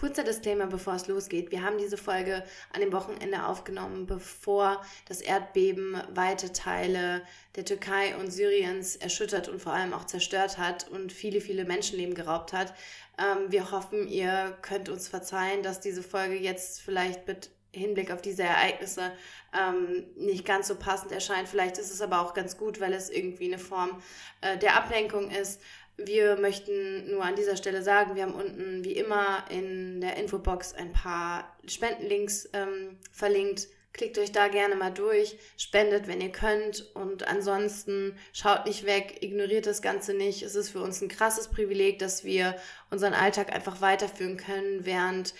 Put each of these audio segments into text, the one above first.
Kurzer Disclaimer, bevor es losgeht. Wir haben diese Folge an dem Wochenende aufgenommen, bevor das Erdbeben weite Teile der Türkei und Syriens erschüttert und vor allem auch zerstört hat und viele, viele Menschenleben geraubt hat. Ähm, wir hoffen, ihr könnt uns verzeihen, dass diese Folge jetzt vielleicht mit Hinblick auf diese Ereignisse ähm, nicht ganz so passend erscheint. Vielleicht ist es aber auch ganz gut, weil es irgendwie eine Form äh, der Ablenkung ist. Wir möchten nur an dieser Stelle sagen, wir haben unten wie immer in der Infobox ein paar Spendenlinks ähm, verlinkt. Klickt euch da gerne mal durch, spendet, wenn ihr könnt und ansonsten schaut nicht weg, ignoriert das Ganze nicht. Es ist für uns ein krasses Privileg, dass wir unseren Alltag einfach weiterführen können, während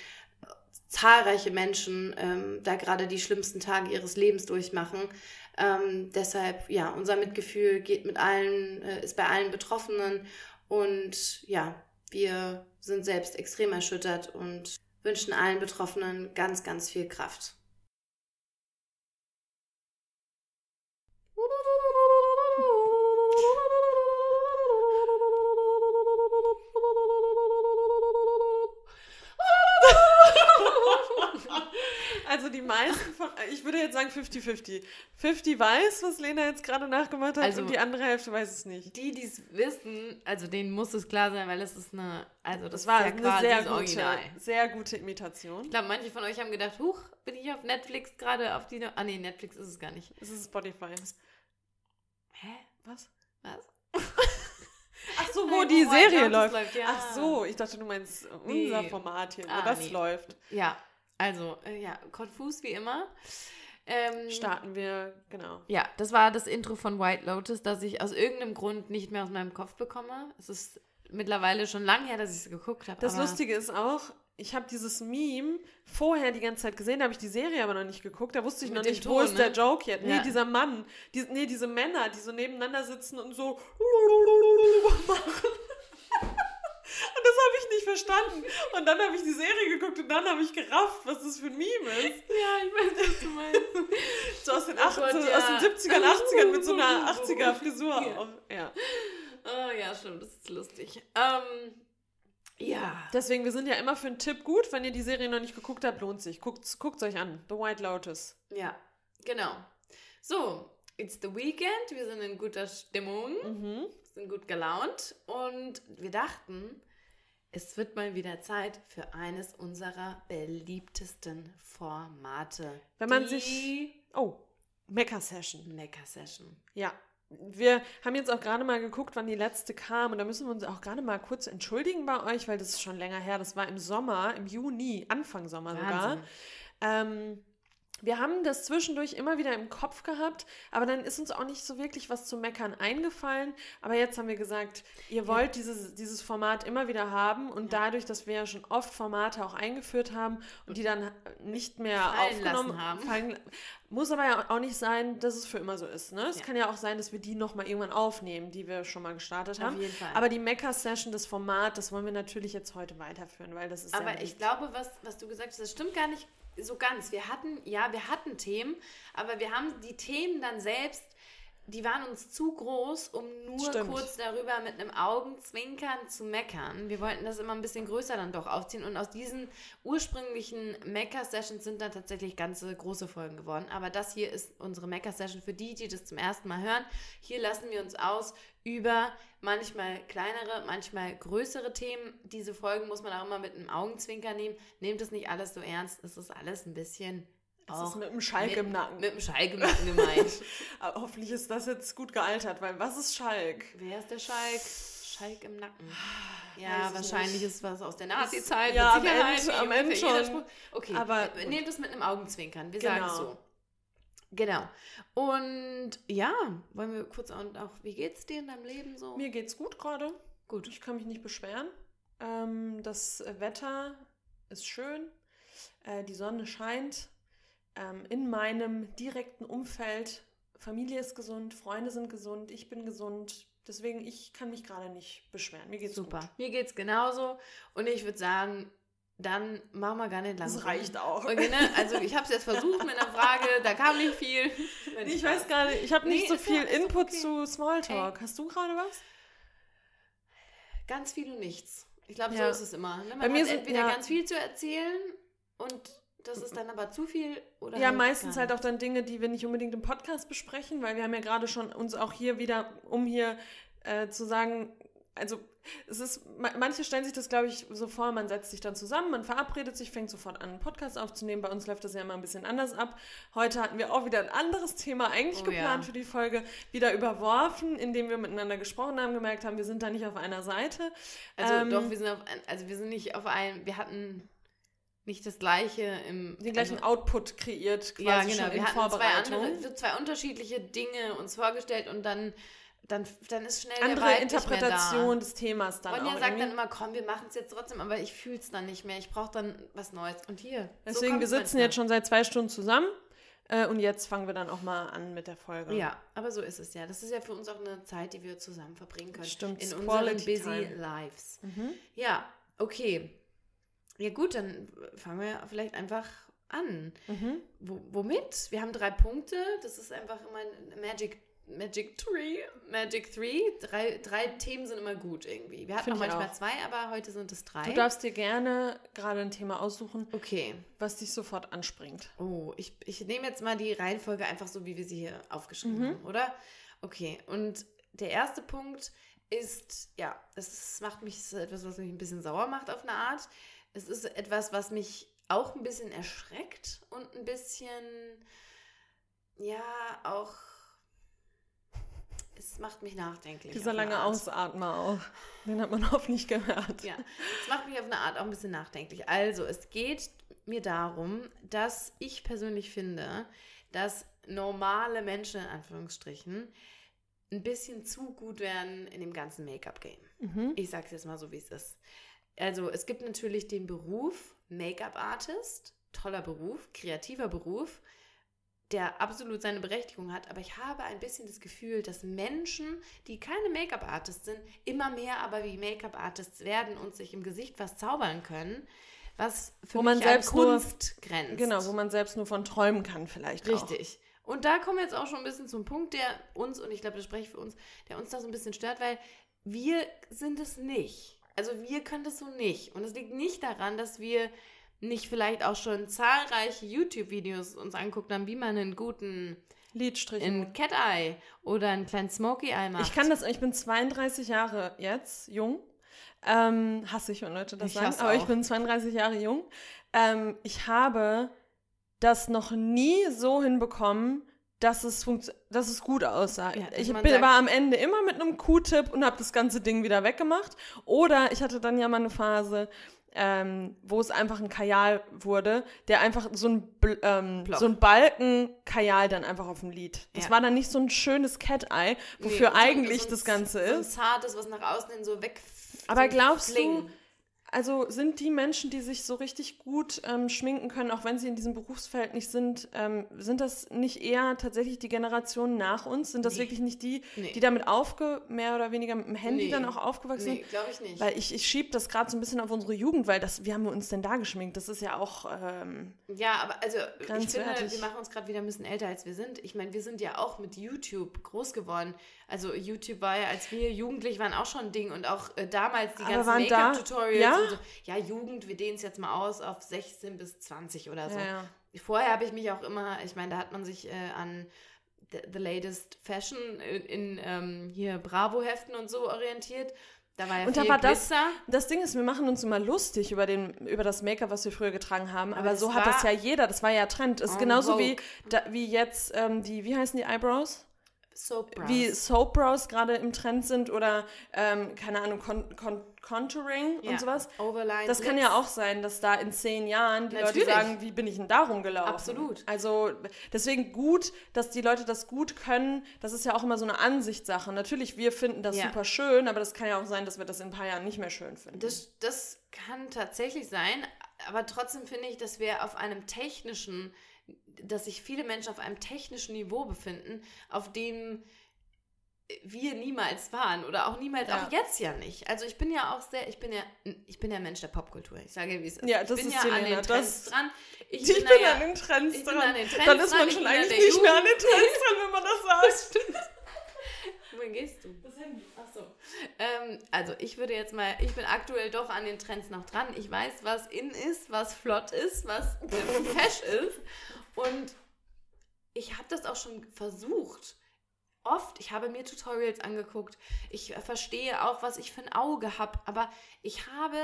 zahlreiche Menschen ähm, da gerade die schlimmsten Tage ihres Lebens durchmachen. Ähm, deshalb, ja, unser Mitgefühl geht mit allen, äh, ist bei allen Betroffenen und ja, wir sind selbst extrem erschüttert und wünschen allen Betroffenen ganz, ganz viel Kraft. Also die meisten von, ich würde jetzt sagen 50-50. 50 weiß, was Lena jetzt gerade nachgemacht hat Also- und die andere Hälfte weiß es nicht. Die, die es wissen, also denen muss es klar sein, weil es ist eine, also das, Das war ja eine quasi sehr gute, Original. sehr gute Imitation. Ich glaube, manche von euch haben gedacht, huch, bin ich auf Netflix gerade auf die, ah nee, Netflix ist es gar nicht. Es ist Spotify. Hä? Was? Was? Ach so, wo Nein, die wo Serie White Lotus läuft. läuft, ja. Ach so, ich dachte, du meinst Nee. unser Format hier, wo Ah, das nee. läuft. Ja, also, äh, ja, konfus wie immer. Ähm, Starten wir, genau. Ja, das war das Intro von White Lotus, das ich aus irgendeinem Grund nicht mehr aus meinem Kopf bekomme. Es ist mittlerweile schon lange her, dass ich es geguckt habe. Das Lustige ist auch, ich habe dieses Meme vorher die ganze Zeit gesehen, da habe ich die Serie aber noch nicht geguckt. Da wusste ich noch nicht, wo Ton, ist der ne? Joke jetzt. Nee, Ja. dieser Mann, die, nee, diese Männer, die so nebeneinander sitzen und so machen. Das habe ich nicht verstanden. Und dann habe ich die Serie geguckt und dann habe ich gerafft, was das für ein Meme ist. Ja, ich weiß, was du meinst. So aus den, Oh 80, Gott, ja. aus den 70ern, 80ern mit so einer 80er Frisur. Ja. Auch. Ja. oh ja, stimmt, das ist lustig. Ähm, ja. Deswegen, wir sind ja immer für einen Tipp gut. Wenn ihr die Serie noch nicht geguckt habt, lohnt sich. Guckt es euch an. The White Lotus. Ja, genau. So, it's the weekend. Wir sind in guter Stimmung, Mhm. sind gut gelaunt und wir dachten, es wird mal wieder Zeit für eines unserer beliebtesten Formate. Wenn man sich- Oh, Mecha-Session. Mecha-Session. Ja. Wir haben jetzt auch gerade mal geguckt, wann die letzte kam. Und da müssen wir uns auch gerade mal kurz entschuldigen bei euch, weil das ist schon länger her. Das war im Sommer, im Juni, Anfang Sommer sogar. Wahnsinn. Ähm, wir haben das zwischendurch immer wieder im Kopf gehabt, aber dann ist uns auch nicht so wirklich was zu meckern eingefallen. Aber jetzt haben wir gesagt, ihr wollt dieses, dieses Format immer wieder haben und dadurch, dass wir ja schon oft Formate auch eingeführt haben und die dann nicht mehr Fallen aufgenommen haben. fallen, muss aber ja auch nicht sein, dass es für immer so ist. Ne? Es Ja. kann ja auch sein, dass wir die nochmal irgendwann aufnehmen, die wir schon mal gestartet Auf haben. jeden Fall. Aber die Mecha-Session, das Format, das wollen wir natürlich jetzt heute weiterführen, weil das ist Aber ich glaube, was, was du gesagt hast, das stimmt gar nicht so ganz. Wir hatten, ja, wir hatten Themen, aber wir haben die Themen dann selbst, die waren uns zu groß, um nur Stimmt. kurz darüber mit einem Augenzwinkern zu meckern. Wir wollten das immer ein bisschen größer dann doch aufziehen und aus diesen ursprünglichen Mecker-Sessions sind dann tatsächlich ganze große Folgen geworden. Aber das hier ist unsere Mecker-Session für die, die das zum ersten Mal hören. Hier lassen wir uns aus über manchmal kleinere, manchmal größere Themen. Diese Folgen muss man auch immer mit einem Augenzwinker nehmen. Nehmt es nicht alles so ernst. Es ist alles ein bisschen Es auch ist mit einem Schalk mit, im Nacken. Mit einem Schalk im Nacken gemeint. Aber hoffentlich ist das jetzt gut gealtert, weil was ist Schalk? Wer ist der Schalk? Schalk im Nacken. Weiß Ja, ich wahrscheinlich ist was aus der Nazi-Zeit. Ja, am Ende- am Ende schon. Okay, Aber gut. nehmt es mit einem Augenzwinkern. Wir Genau. sagen es so. Genau. Und ja, wollen wir kurz auch, auch, wie geht's dir in deinem Leben so? Mir geht's gut gerade. Gut. Ich kann mich nicht beschweren. Ähm, das Wetter ist schön. Äh, die Sonne scheint. Ähm, in meinem direkten Umfeld, Familie ist gesund, Freunde sind gesund, ich bin gesund. Deswegen, ich kann mich gerade nicht beschweren. Mir geht's Super. gut. Mir geht's genauso. Und ich würde sagen, dann machen wir gar nicht lange. Das reicht auch. Okay, ne? Also ich habe es jetzt versucht mit einer Frage, da kam nicht viel. Ich weiß gar nicht, ich habe nicht Nee, so viel ja- Input okay. zu Smalltalk. Hast du gerade was? Ganz viel und nichts. Ich glaube, Ja. so ist es immer. Ne? Man Bei mir hat sind- entweder ja. ganz viel zu erzählen und das ist dann aber zu viel oder Ja, halt meistens halt auch dann Dinge, die wir nicht unbedingt im Podcast besprechen, weil wir haben ja gerade schon uns auch hier wieder, um hier äh, zu sagen, also es ist, ma- manche stellen sich das, glaube ich, so vor, man setzt sich dann zusammen, man verabredet sich, fängt sofort an, einen Podcast aufzunehmen. Bei uns läuft das ja immer ein bisschen anders ab. Heute hatten wir auch wieder ein anderes Thema eigentlich Oh ja. geplant für die Folge, wieder überworfen, indem wir miteinander gesprochen haben, gemerkt haben, wir sind da nicht auf einer Seite. Also Ähm, doch, wir sind auf also wir sind nicht auf einem, wir hatten nicht das gleiche im Den gleichen also, Output kreiert, quasi Ja, genau. schon in Wir hatten zwei Vorbereitung. andere, so zwei unterschiedliche Dinge uns vorgestellt und dann, dann, dann ist schnell andere der Vibe Interpretation des Themas da. dann Ronja auch sagt irgendwie. dann immer, komm, wir machen es jetzt trotzdem, aber ich fühle es dann nicht mehr. Ich brauche dann was Neues. Und hier. so Deswegen, wir kommt's sitzen manchmal. jetzt schon seit zwei Stunden zusammen äh, und jetzt fangen wir dann auch mal an mit der Folge. Ja, aber so ist es ja. Das ist ja für uns auch eine Zeit, die wir zusammen verbringen können. Stimmt, In unseren busy time. lives. Mhm. Ja, okay. Ja gut, dann fangen wir vielleicht einfach an. Mhm. Wo, womit? Wir haben drei Punkte. Das ist einfach immer ein Magic, Magic Tree. Magic Three. Drei, drei Themen sind immer gut irgendwie. Wir hatten Find auch manchmal auch. zwei, aber heute sind es drei. Du darfst dir gerne gerade ein Thema aussuchen, okay. was dich sofort anspringt. Oh, ich, ich nehme jetzt mal die Reihenfolge einfach so, wie wir sie hier aufgeschrieben Mhm. haben, oder? Okay, und der erste Punkt ist, ja, es ist, macht mich, ist etwas, was mich ein bisschen sauer macht auf eine Art. Es ist etwas, was mich auch ein bisschen erschreckt und ein bisschen, ja, auch, es macht mich nachdenklich. Dieser lange. Ausatmer auch. Den hat man hoffentlich gehört. Ja, es macht mich auf eine Art auch ein bisschen nachdenklich. Also, es geht mir darum, dass ich persönlich finde, dass normale Menschen in Anführungsstrichen ein bisschen zu gut werden in dem ganzen Make-up-Game. Mhm. Ich sag's jetzt mal so, wie es ist. Also, es gibt natürlich den Beruf Make-up-Artist, toller Beruf, kreativer Beruf, der absolut seine Berechtigung hat. Aber ich habe ein bisschen das Gefühl, dass Menschen, die keine Make-up-Artists sind, immer mehr aber wie Make-up-Artists werden und sich im Gesicht was zaubern können, was für Wo mich man selbst an nur- Kunst grenzt. Genau, wo man selbst nur von träumen kann vielleicht auch. Richtig. Und da kommen wir jetzt auch schon ein bisschen zum Punkt, der uns, und ich glaube, das spreche ich für uns, der uns da so ein bisschen stört, weil wir sind es nicht. Also wir können das so nicht. Und es liegt nicht daran, dass wir nicht vielleicht auch schon zahlreiche YouTube-Videos uns anguckt haben, wie man einen guten Lidstrichen. in Cat Eye oder einen kleinen Smoky Eye macht. Ich kann das, ich bin 32 Jahre jetzt jung. Ähm, hasse ich, wenn Leute das Ich sagen, aber ich auch. bin 32 Jahre jung. Ähm, ich habe das noch nie so hinbekommen, dass es, dass es gut aussah. Ja, ich bin, sagt- war am Ende immer mit einem Q-Tip und habe das ganze Ding wieder weggemacht. Oder ich hatte dann ja mal eine Phase, ähm, wo es einfach ein Kajal wurde, der einfach so ein, ähm, so ein Balken-Kajal dann einfach auf dem Lid. Das Ja. war dann nicht so ein schönes Cat-Eye, Nee, wofür so- eigentlich so ein- das Ganze so ein ist. zartes, was nach außen hin so weg. Aber so glaubst flingen. du, also sind die Menschen, die sich so richtig gut ähm, schminken können, auch wenn sie in diesem Berufsfeld nicht sind, ähm, sind das nicht eher tatsächlich die Generationen nach uns? Sind das Nee. wirklich nicht die, Nee. die damit aufge, mehr oder weniger mit dem Handy Nee. dann auch aufgewachsen Nee, sind? glaube ich nicht. Weil ich, ich schiebe das gerade so ein bisschen auf unsere Jugend, weil das, wie haben wir uns denn da geschminkt? Das ist ja auch, ähm, Ja, aber also ich finde, Grenzwertig. wir machen uns gerade wieder ein bisschen älter, als wir sind. Ich meine, wir sind ja auch mit YouTube groß geworden. Also YouTube war ja, als wir jugendlich waren, auch schon ein Ding und auch äh, damals die Aber ganzen Make-up-Tutorials ja? so. Ja, Jugend, wir dehnen es jetzt mal aus auf 16 bis 20 oder so. ja, ja. Vorher habe ich mich auch immer, ich meine, da hat man sich äh, an the, the latest Fashion in, in ähm, hier Bravo-Heften und so orientiert. Da war ja Und da war das- Glitzer. Das Ding ist, wir machen uns immer lustig über, den, über das Make-up, was wir früher getragen haben. Aber, Aber so hat das ja jeder. Das war ja Trend. Ist en genauso wie, da, wie jetzt ähm, die, wie heißen die Eyebrows? Soap Brows. Wie Soap Brows gerade im Trend sind oder, ähm, keine Ahnung, Con Con Contouring ja. und sowas. Overline Das kann ja auch sein, dass da in zehn Jahren die Natürlich. Leute sagen, wie bin ich denn da rumgelaufen? Absolut. Also deswegen gut, dass die Leute das gut können. Das ist ja auch immer so eine Ansichtssache. Natürlich, wir finden das Ja. super schön, aber das kann ja auch sein, dass wir das in ein paar Jahren nicht mehr schön finden. Das, das kann tatsächlich sein, aber trotzdem finde ich, dass wir auf einem technischen, dass sich viele Menschen auf einem technischen Niveau befinden, auf dem wir niemals waren oder auch niemals, Ja. auch jetzt ja nicht. Also ich bin ja auch sehr, ich bin ja, ich bin ja Mensch der Popkultur. Ich sage, wie es ist. Ja, ich das bin ist ja an den Trends das- dran. Ich, bin ja- an den Trends ich bin dran. an den Trends Dann ist man ich schon eigentlich nicht mehr an Jugend. den Trends dran, wenn man das sagt. Wohin gehst du? Das Handy. Achso. Ähm, also ich würde jetzt mal, ich bin aktuell doch an den Trends noch dran. Ich weiß, was in ist, was flott ist, was fesch ist. Und ich habe das auch schon versucht. Oft. Ich habe mir Tutorials angeguckt. Ich verstehe auch, was ich für ein Auge habe. Aber ich habe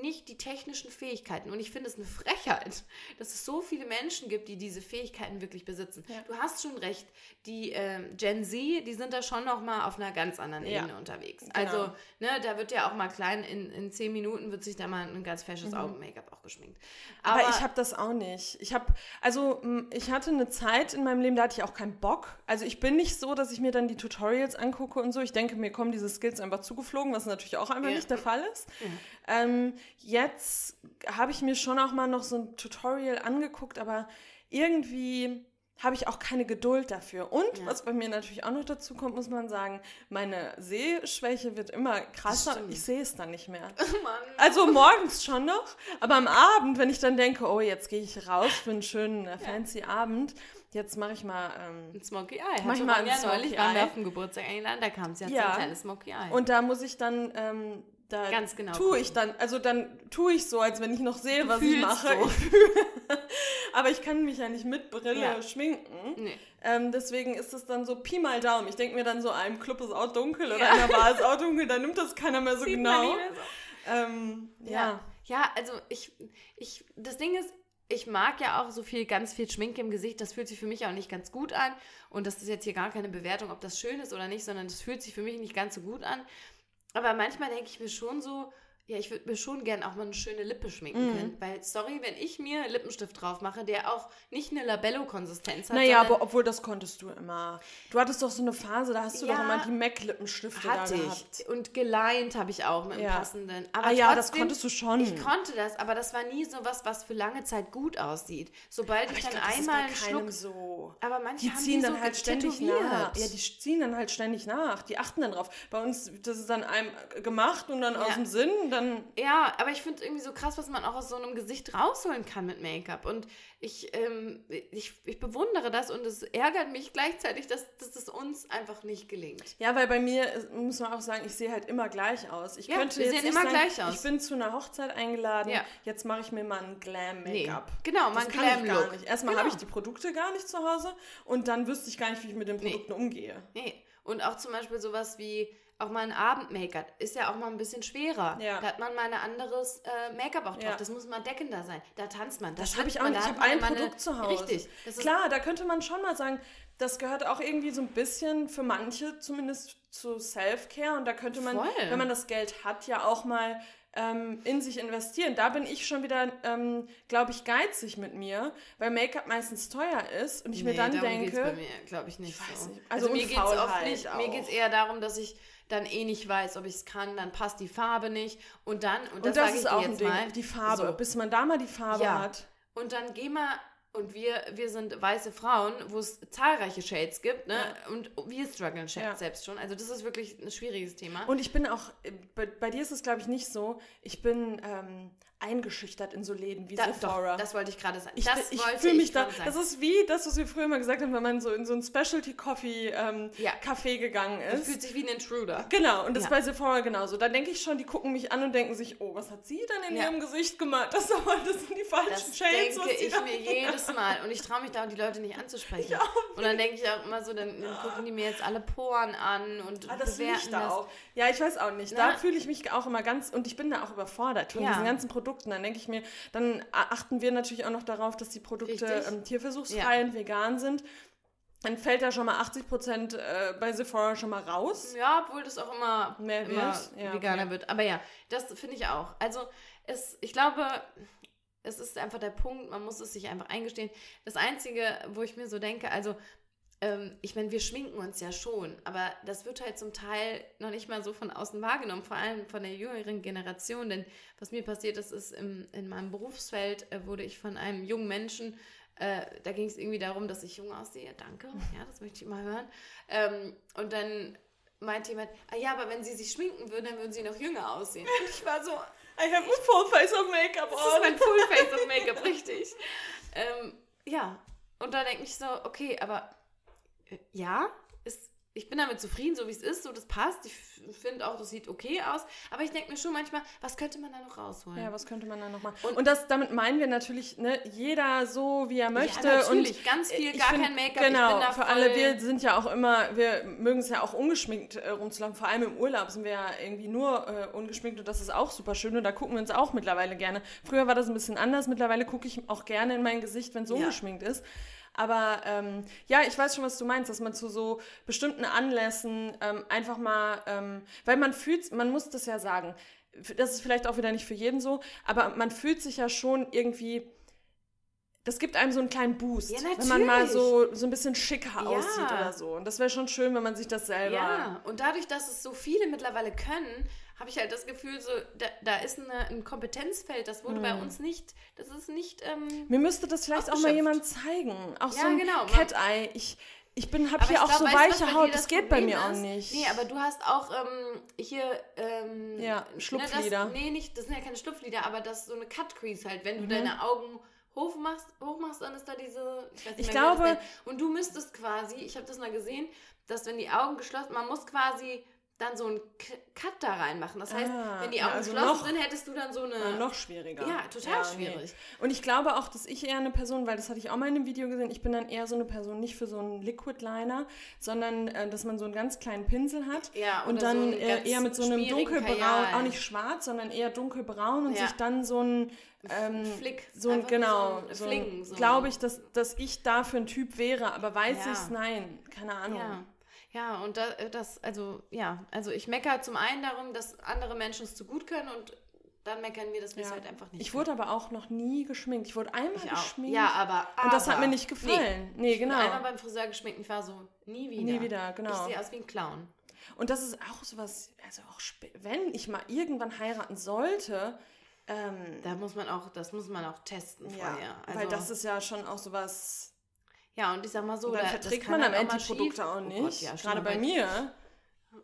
nicht die technischen Fähigkeiten. Und ich finde es eine Frechheit, dass es so viele Menschen gibt, die diese Fähigkeiten wirklich besitzen. Ja. Du hast schon recht, die äh, Gen Z, die sind da schon noch mal auf einer ganz anderen ja. Ebene unterwegs. Genau. Also, ne, da wird ja auch mal klein, in, in zehn Minuten wird sich da mal ein ganz fesches mhm. Augen-Make-up auch geschminkt. Aber, Aber ich habe das auch nicht. Ich habe, also ich hatte eine Zeit in meinem Leben, da hatte ich auch keinen Bock. Also ich bin nicht so, dass ich mir dann die Tutorials angucke und so. Ich denke, mir kommen diese Skills einfach zugeflogen, was natürlich auch einfach ja. nicht der Fall ist. Ähm, jetzt habe ich mir schon auch mal noch so ein Tutorial angeguckt, aber irgendwie habe ich auch keine Geduld dafür. Und ja. was bei mir natürlich auch noch dazu kommt, muss man sagen, meine Sehschwäche wird immer krasser. Ich sehe es dann nicht mehr. Oh also morgens schon noch, aber am Abend, wenn ich dann denke, oh, jetzt gehe ich raus für einen schönen äh, fancy ja. Abend, jetzt mache ich mal ähm, ein Smokey Eye. Mach ich mal ein ja neulich waren wir auf dem Geburtstag eingeladen, da kam es ja, ja. ein kleines Smokey Eye. Und da muss ich dann ähm, da Ganz genau tue ich dann, also dann tue ich so, als wenn ich noch sehe, du was ich mache. So. Ich aber ich kann mich ja nicht mit Brille ja. schminken. Nee. Ähm, deswegen ist es dann so Pi mal Daumen. Ich denke mir dann so, einem Club ist auch dunkel oder ja. in der Bar ist auch dunkel, dann nimmt das keiner mehr so Sieht genau. Mehr so. Ähm, ja. ja. Ja, also ich, ich, das Ding ist, ich mag ja auch so viel, ganz viel Schminke im Gesicht. Das fühlt sich für mich auch nicht ganz gut an. Und das ist jetzt hier gar keine Bewertung, ob das schön ist oder nicht, sondern das fühlt sich für mich nicht ganz so gut an. Aber manchmal denke ich mir schon so, ja, ich würde mir schon gern auch mal eine schöne Lippe schminken mhm. können. Weil, sorry, wenn ich mir Lippenstift drauf mache, der auch nicht eine Labello-Konsistenz hat. Naja, aber obwohl das konntest du immer. Du hattest doch so eine Phase, da hast du ja, doch immer die MAC-Lippenstifte da gehabt. Ich. Und geleint habe ich auch mit ja. dem passenden. Aber ah ja, trotzdem, das konntest du schon. Ich konnte das, aber das war nie so was, was für lange Zeit gut aussieht. Sobald aber ich dann glaub, einmal einen Schluck... so. Aber manche die ziehen dann so halt ständig nach. Ja, die ziehen dann halt ständig nach. Die achten dann drauf. Bei uns, das ist dann einem gemacht und dann ja. aus dem Sinn, dann... Ja, aber ich finde es irgendwie so krass, was man auch aus so einem Gesicht rausholen kann mit Make-up. Und ich, ähm, ich, ich bewundere das und es ärgert mich gleichzeitig, dass, dass es uns einfach nicht gelingt. Ja, weil bei mir muss man auch sagen, ich sehe halt immer gleich aus. Ich ja, könnte jetzt immer sagen, gleich aus. Ich bin zu einer Hochzeit eingeladen, ja. jetzt mache ich mir mal ein Glam-Make-up. Nee, genau, mal ein Glam-Look. Erstmal genau. habe ich die Produkte gar nicht zu Hause und dann wüsste ich gar nicht, wie ich mit den Produkten nee. umgehe. Nee. Und auch zum Beispiel sowas wie auch mal ein Abend-Make-up ist ja auch mal ein bisschen schwerer. Ja. Da hat man mal ein anderes äh, Make-up auch drauf. Ja. Das muss mal deckender sein. Da tanzt man. Das habe ich auch nicht. Ich habe ein Produkt eine, zu Hause. Richtig. Klar, da könnte man schon mal sagen, das gehört auch irgendwie so ein bisschen für manche zumindest zu Self-Care. Und da könnte man, Voll. wenn man das Geld hat, ja auch mal ähm, in sich investieren. Da bin ich schon wieder, ähm, glaube ich, geizig mit mir, weil Make-up meistens teuer ist und ich nee, mir dann denke. Geht's bei mir, glaube ich, nicht. Ich so. nicht. Also, also mir geht es oft nicht. Mir geht es eher darum, dass ich dann eh nicht weiß, ob ich es kann, dann passt die Farbe nicht und dann, und das, und das ist auch ein Ding, mal, die Farbe, so. bis man da mal die Farbe ja. hat. Und dann geh mal und wir, wir sind weiße Frauen, wo es zahlreiche Shades gibt, ne? Ja. Und wir strugglen ja. selbst schon. Also das ist wirklich ein schwieriges Thema. Und ich bin auch, bei, bei dir ist es, glaube ich, nicht so. Ich bin ähm, eingeschüchtert in so Läden wie da, Sephora. Doch, das wollte ich gerade sagen. Ich, das ich fühle mich da. Sagen. Das ist wie das, was wir früher mal gesagt haben, wenn man so in so ein Specialty Coffee ähm, ja. Café gegangen ist. Das fühlt sich wie ein Intruder. Genau, und das ja. bei Sephora genauso. Da denke ich schon, die gucken mich an und denken sich, oh, was hat sie denn in ja. ihrem Gesicht gemacht? Das, das sind die falschen das Shades. Das denke ich mir jedes Mal. Und ich traue mich da die Leute nicht anzusprechen. und dann denke ich auch immer so, dann, dann, gucken die mir jetzt alle Poren an und ah, das bewerten da das. Auch. Ja, ich weiß auch nicht. Na? Da fühle ich mich auch immer ganz, und ich bin da auch überfordert von diesen ganzen Produkten. Dann denke ich mir, dann achten wir natürlich auch noch darauf, dass die Produkte ähm, tierversuchsfrei ja. und vegan sind. Dann fällt da schon mal 80 Prozent äh, bei Sephora schon mal raus. Ja, obwohl das auch immer, Mehr immer ja, veganer okay. wird. Aber ja, das finde ich auch. Also es, ich glaube, es ist einfach der Punkt, man muss es sich einfach eingestehen. Das Einzige, wo ich mir so denke, also ähm, ich meine, wir schminken uns ja schon, aber das wird halt zum Teil noch nicht mal so von außen wahrgenommen, vor allem von der jüngeren Generation. Denn was mir passiert ist, ist im, in meinem Berufsfeld äh, wurde ich von einem jungen Menschen, äh, da ging es irgendwie darum, dass ich jung aussehe. Danke, ja, das möchte ich mal hören. Ähm, und dann meinte jemand, ah ja, aber wenn sie sich schminken würden, dann würden sie noch jünger aussehen. Und ich war so, I have a full face of makeup on. Das ist mein full face of makeup, richtig. Ähm, ja, und da denke ich so, okay, aber ja, ist, ich bin damit zufrieden, so wie es ist, so das passt. Ich finde auch, das sieht okay aus. Aber ich denke mir schon manchmal, was könnte man da noch rausholen? Ja, was könnte man da noch machen? Und, und das, damit meinen wir natürlich, ne, jeder so, wie er möchte. Ja, natürlich, und ganz viel, gar find, kein Make-up. Genau, für alle, wir sind ja auch immer, wir mögen es ja auch ungeschminkt äh, rumzulaufen. Vor allem im Urlaub sind wir ja irgendwie nur äh, ungeschminkt und das ist auch super schön und da gucken wir uns auch mittlerweile gerne. Früher war das ein bisschen anders, mittlerweile gucke ich auch gerne in mein Gesicht, wenn es ja. ungeschminkt ist. Aber ähm, ja, ich weiß schon, was du meinst, dass man zu so bestimmten Anlässen ähm, einfach mal, ähm, weil man fühlt, man muss das ja sagen, das ist vielleicht auch wieder nicht für jeden so, aber man fühlt sich ja schon irgendwie das gibt einem so einen kleinen Boost, ja, wenn man mal so, so ein bisschen schicker ja. aussieht oder so. Und das wäre schon schön, wenn man sich das selber. Ja, und dadurch, dass es so viele mittlerweile können, habe ich halt das Gefühl, so, da, da ist eine, ein Kompetenzfeld, das wurde hm. bei uns nicht, das ist nicht. Ähm, Mir müsste das vielleicht auch mal jemand zeigen. Auch ja, so ein genau, Cat Eye. Ich, ich bin, habe hier auch glaub, so weiche was, Haut, das, das geht bei mir ist? auch nicht. Nee, aber du hast auch ähm, hier. Ähm, ja, Schlupflider. Ne, das, nee, nicht, das sind ja keine Schlupflider, aber das ist so eine Cut Crease halt. Wenn du mhm. deine Augen hoch machst, hoch machst, dann ist da diese. Ich, nicht ich glaube. Und du müsstest quasi, ich habe das mal gesehen, dass wenn die Augen geschlossen, man muss quasi dann so einen Cut da reinmachen. Das heißt, ah, wenn die Augen ja, also geschlossen noch, sind, hättest du dann so eine. Ja, noch schwieriger. Ja, total ja, schwierig. Nee. Und ich glaube auch, dass ich eher eine Person, weil das hatte ich auch mal in einem Video gesehen, ich bin dann eher so eine Person, nicht für so einen Liquid Liner, sondern äh, dass man so einen ganz kleinen Pinsel hat. Ja, und dann so äh, eher mit so einem dunkelbraun, Kajal. auch nicht schwarz, sondern eher dunkelbraun und sich dann so ein. Ähm, Flick. So ein, genau. So ein, Flingen, so glaube ich, dass, dass ich dafür ein Typ wäre, aber weiß ich es, nein. Keine Ahnung. Ja. Ja, und äh, das, also, ja, also ich meckere zum einen darum, dass andere Menschen es zu gut können und dann meckern wir, dass wir es halt einfach nicht Ich wurde aber auch noch nie geschminkt. Ich wurde einmal ich geschminkt. Ja, aber, aber. Und das hat mir nicht gefallen. Nee, nee genau. Ich bin einmal beim Friseur geschminkt und ich war so, nie wieder. Nie wieder, genau. Ich sehe aus wie ein Clown. Und das ist auch sowas, also auch, wenn ich mal irgendwann heiraten sollte, ähm, da muss man auch, das muss man auch testen vorher. Ja, also, weil das ist ja schon auch sowas ja, und ich sag mal so, dann verträgt man am Ende die Produkte auch nicht. Oh Gott, ja, Gerade bei mir